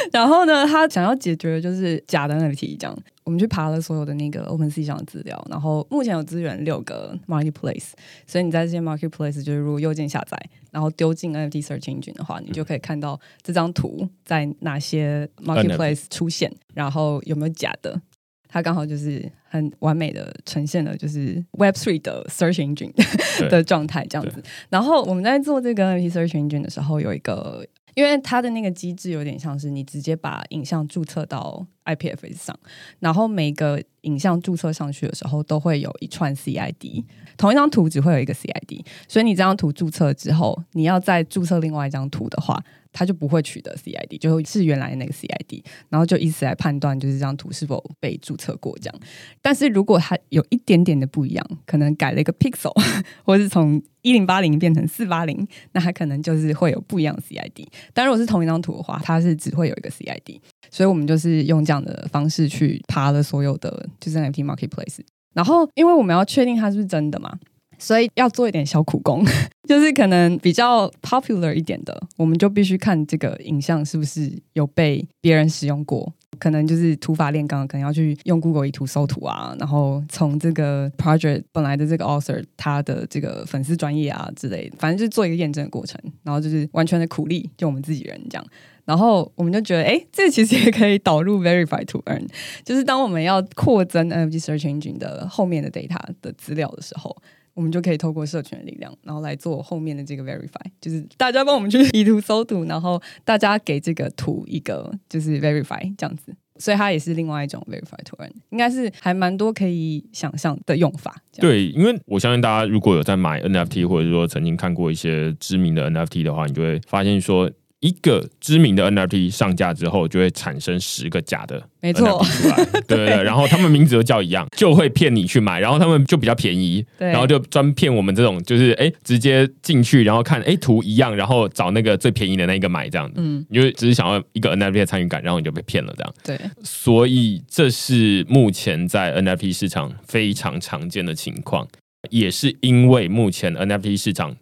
然后呢，他想要解决的就是假的 NFT，这样我们去爬了所有的那个 OpenSea 上的资料，然后目前有资源六个 Marketplace，所以你在这些 Marketplace 就是如果右键下载，然后丢进 NFT Search Engine 的话，你就可以看到这张图在哪些 Marketplace 出现，然后有没有假的。它刚好就是很完美的呈现了就是 Web Three 的 Search Engine 的状态这样子。然后我们在做这个 NFT Search Engine 的时候，有一个。因为它的那个机制有点像是你直接把影像注册到 IPFS 上，然后每个影像注册上去的时候都会有一串 CID，同一张图只会有一个 CID，所以你这张图注册之后，你要再注册另外一张图的话。它就不会取得 CID，就是原来那个 CID，然后就以此来判断就是这张图是否被注册过这样。但是如果它有一点点的不一样，可能改了一个 pixel，或是从一零八零变成四八零，那它可能就是会有不一样的 CID。但如果是同一张图的话，它是只会有一个 CID。所以我们就是用这样的方式去爬了所有的就是 NFT marketplace，然后因为我们要确定它是不是真的嘛。所以要做一点小苦工，就是可能比较 popular 一点的，我们就必须看这个影像是不是有被别人使用过。可能就是土法炼钢，可能要去用 Google 一图搜图啊，然后从这个 project 本来的这个 author 他的这个粉丝专业啊之类的，反正就做一个验证的过程。然后就是完全的苦力，就我们自己人这样。然后我们就觉得，哎，这其实也可以导入 verify to earn，就是当我们要扩增 NFT search engine 的后面的 data 的资料的时候。我们就可以透过社群的力量，然后来做后面的这个 verify，就是大家帮我们去以图搜图，然后大家给这个图一个就是 verify 这样子，所以它也是另外一种 verify to earn，应该是还蛮多可以想象的用法。对，因为我相信大家如果有在买 NFT，或者说曾经看过一些知名的 NFT 的话，你就会发现说。一个知名的 NFT 上架之后，就会产生十个假的，没错。出来，对对对，然后他们名字都叫一样，就会骗你去买，然后他们就比较便宜，对。然后就专骗我们这种，就是哎直接进去，然后看哎图一样，然后找那个最便宜的那个买这样子，嗯，你就只是想要一个 NFT 的参与感，然后你就被骗了这样。对，所以这是目前在 NFT 市场非常常见的情况，也是因为目前 NFT 市场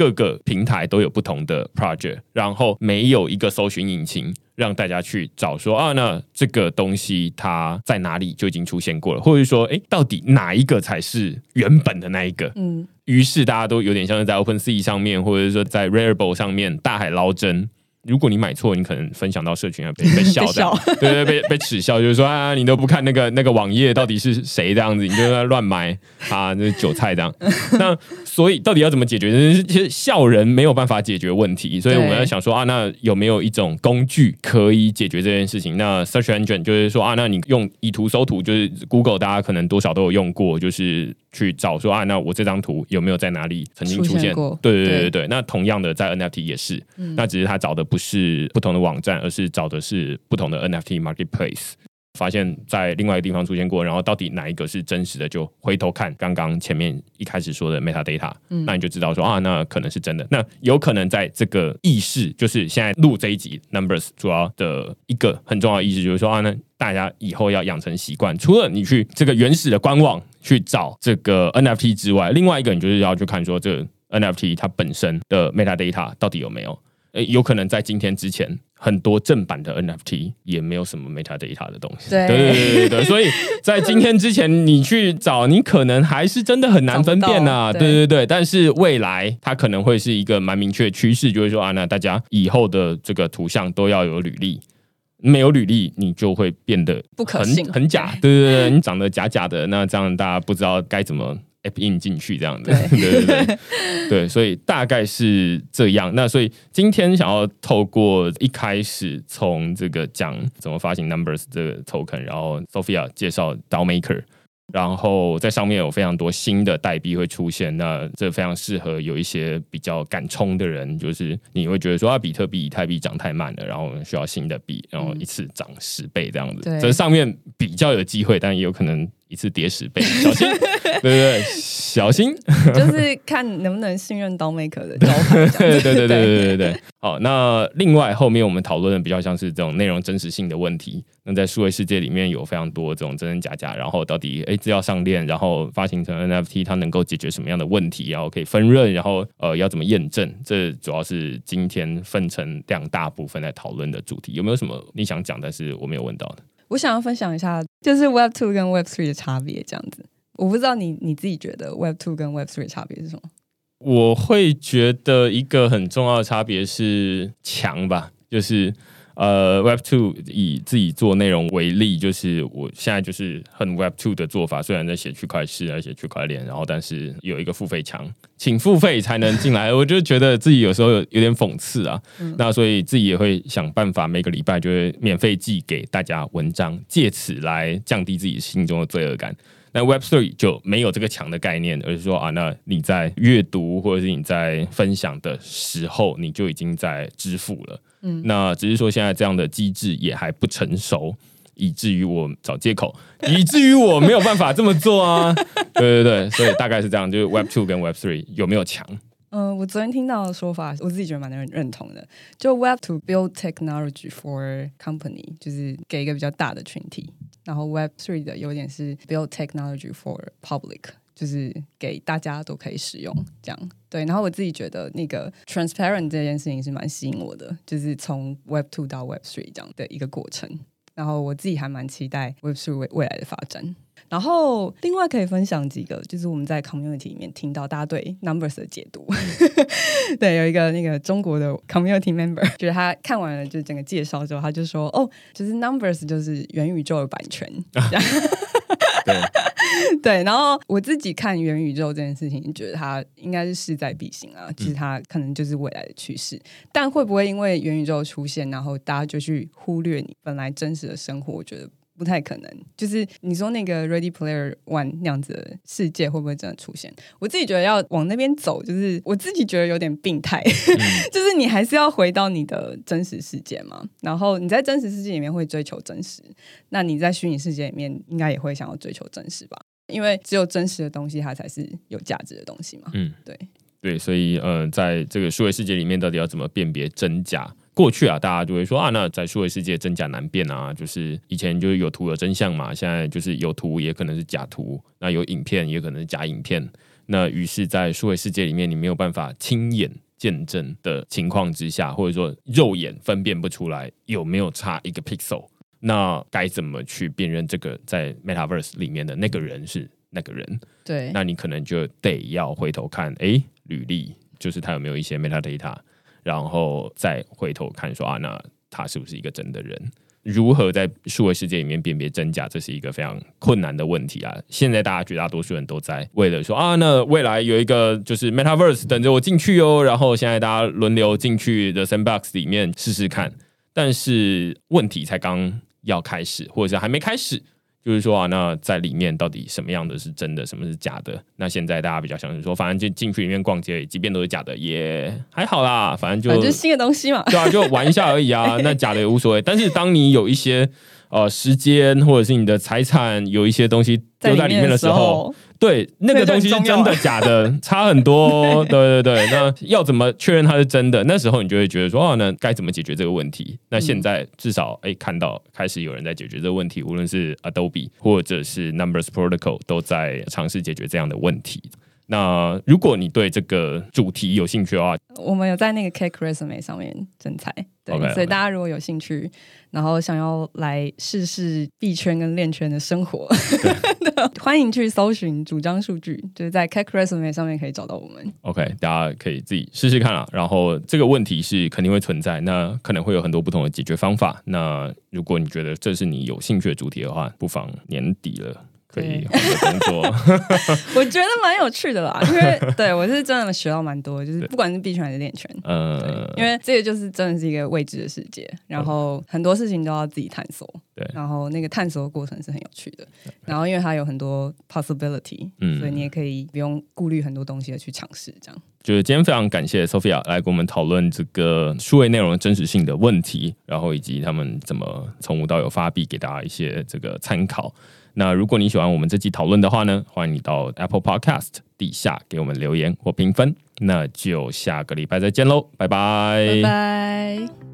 各个平台都有不同的 project，然后没有一个搜寻引擎让大家去找说啊，那这个东西它在哪里就已经出现过了，或者说，哎，到底哪一个才是原本的那一个？嗯，于是大家都有点像是在 OpenSea 上面，或者说在 Rarible 上面大海捞针。如果你买错，你可能分享到社群啊被被笑这样，对 对，被被耻笑，就是说啊，你都不看那个那个网页到底是谁这样子，你就在乱买啊，那是韭菜这样。那所以到底要怎么解决？其实笑人没有办法解决问题，所以我们要想说啊，那有没有一种工具可以解决这件事情？那 Search Engine 就是说啊，那你用以图搜图，就是 Google 大家可能多少都有用过，就是去找说啊，那我这张图有没有在哪里曾经出现过？对对对对对。那同样的在 NFT 也是，那只是他找的。不是不同的网站，而是找的是不同的 NFT marketplace。发现，在另外一个地方出现过，然后到底哪一个是真实的？就回头看刚刚前面一开始说的 metadata，那你就知道说啊，那可能是真的。那有可能在这个意识，就是现在录这一集 numbers 主要的一个很重要的意识，就是说啊，那大家以后要养成习惯，除了你去这个原始的官网去找这个 NFT 之外，另外一个你就是要去看说这 NFT 它本身的 metadata 到底有没有。诶，有可能在今天之前，很多正版的 NFT 也没有什么 metadata 的东西。对对对对对，所以在今天之前，你去找，你可能还是真的很难分辨呐。对对对，但是未来它可能会是一个蛮明确的趋势，就是说啊，那大家以后的这个图像都要有履历，没有履历，你就会变得不可信、很假。对对对，你长得假假的，那这样大家不知道该怎么。app in 进去这样的，对 对对对，所以大概是这样。那所以今天想要透过一开始从这个讲怎么发行 Numbers 这个 token，然后 Sophia 介绍 DAO Maker。然后在上面有非常多新的代币会出现，那这非常适合有一些比较敢冲的人，就是你会觉得说啊，比特币、以太币涨太慢了，然后我们需要新的币，然后一次涨十倍这样子。这上面比较有机会，但也有可能一次叠十倍，小心，对对对，小心，就是看能不能信任刀 maker 的招牌。对对对对对对对。好，那另外后面我们讨论的比较像是这种内容真实性的问题。那在数位世界里面有非常多这种真真假假，然后到底哎资料上链，然后发行成 NFT，它能够解决什么样的问题？然后可以分润，然后呃要怎么验证？这主要是今天分成两大部分来讨论的主题。有没有什么你想讲但是我没有问到的？我想要分享一下，就是 Web Two 跟 Web Three 的差别这样子。我不知道你你自己觉得 Web Two 跟 Web Three 差别是什么？我会觉得一个很重要的差别是强吧，就是呃，Web Two 以自己做内容为例，就是我现在就是很 Web Two 的做法，虽然在写区块链，在写区块链，然后但是有一个付费墙，请付费才能进来，我就觉得自己有时候有有点讽刺啊。那所以自己也会想办法，每个礼拜就会免费寄给大家文章，借此来降低自己心中的罪恶感。那 Web Three 就没有这个墙的概念，而是说啊，那你在阅读或者是你在分享的时候，你就已经在支付了。嗯，那只是说现在这样的机制也还不成熟，以至于我找借口，以至于我没有办法这么做啊。对对对，所以大概是这样，就是 Web Two 跟 Web Three 有没有强？嗯，我昨天听到的说法，我自己觉得蛮认认同的。就 Web to build technology for company，就是给一个比较大的群体。然后 Web three 的优点是 build technology for public，就是给大家都可以使用这样。对，然后我自己觉得那个 transparent 这件事情是蛮吸引我的，就是从 Web two 到 Web three 这样的一个过程。然后我自己还蛮期待 Web three 未未来的发展。然后，另外可以分享几个，就是我们在 community 里面听到大家对 numbers 的解读。对，有一个那个中国的 community member，就是他看完了就整个介绍之后，他就说：“哦，就是 numbers 就是元宇宙的版权。”对 对。然后我自己看元宇宙这件事情，觉得它应该是势在必行啊，其实它可能就是未来的趋势。但会不会因为元宇宙出现，然后大家就去忽略你本来真实的生活？我觉得。不太可能。就是你说那个 Ready Player One 那样子的世界会不会真的出现？我自己觉得要往那边走，就是我自己觉得有点病态。就是你还是要回到你的真实世界嘛，然后你在真实世界里面会追求真实，那你在虚拟世界里面应该也会想要追求真实吧？因为只有真实的东西，它才是有价值的东西嘛。嗯，对对，所以呃，在这个数位世界里面，到底要怎么辨别真假？过去啊，大家就会说啊，那在数位世界真假难辨啊，就是以前就是有图有真相嘛，现在就是有图也可能是假图，那有影片也可能是假影片。那于是，在数位世界里面，你没有办法亲眼见证的情况之下，或者说肉眼分辨不出来有没有差一个 pixel。那该怎么去辨认这个在 Metaverse 里面的那个人是那个人？对，那你可能就得要回头看，哎，履历，就是他有没有一些 metadata，然后再回头看说啊，那他是不是一个真的人？如何在数位世界里面辨别真假，这是一个非常困难的问题啊！现在大家绝大多数人都在为了说啊，那未来有一个就是 Metaverse 等着我进去哦，然后现在大家轮流进去 the Sandbox 里面试试看，但是问题才刚。要开始，或者是还没开始，就是说啊，那在里面到底什么样的是真的，什么是假的？那现在大家比较相信说，反正就进去里面逛街，即便都是假的，也 还好啦，反正就就新的东西嘛，对啊，就玩一下而已啊。那假的也无所谓。但是当你有一些呃时间，或者是你的财产有一些东西丢在里面的时候。对，那个东西是真的假的，差很多。对对对，那要怎么确认它是真的？那时候你就会觉得说，哦，那该怎么解决这个问题？那现在至少哎，看到开始有人在解决这个问题，无论是 Adobe 或者是 Numbers Protocol 都在尝试解决这样的问题。那如果你对这个主题有兴趣的话，我们有在那个 Cake Resume 上面征才，对，所以大家如果有兴趣，然后想要来试试币圈跟链圈的生活，欢迎去搜寻主张数据，就是在 Cake Resume 上面可以找到我们。OK，大家可以自己试试看啊。然后这个问题是肯定会存在，那可能会有很多不同的解决方法。那如果你觉得这是你有兴趣的主题的话，不妨年底了。可以工作，我觉得蛮有趣的啦，因为 对我是真的学到蛮多，就是不管是币圈还是链圈，嗯，因为这个就是真的是一个未知的世界，然后很多事情都要自己探索，对，然后那个探索的过程是很有趣的，然后因为它有很多 possibility，嗯，所以你也可以不用顾虑很多东西的去尝试，这样。就是今天非常感谢 Sophia 来跟我们讨论这个数位内容的真实性的问题，然后以及他们怎么从无到有发币，给大家一些这个参考。那如果你喜欢我们这期讨论的话呢，欢迎你到 Apple Podcast 底下给我们留言或评分。那就下个礼拜再见喽，拜拜，拜拜。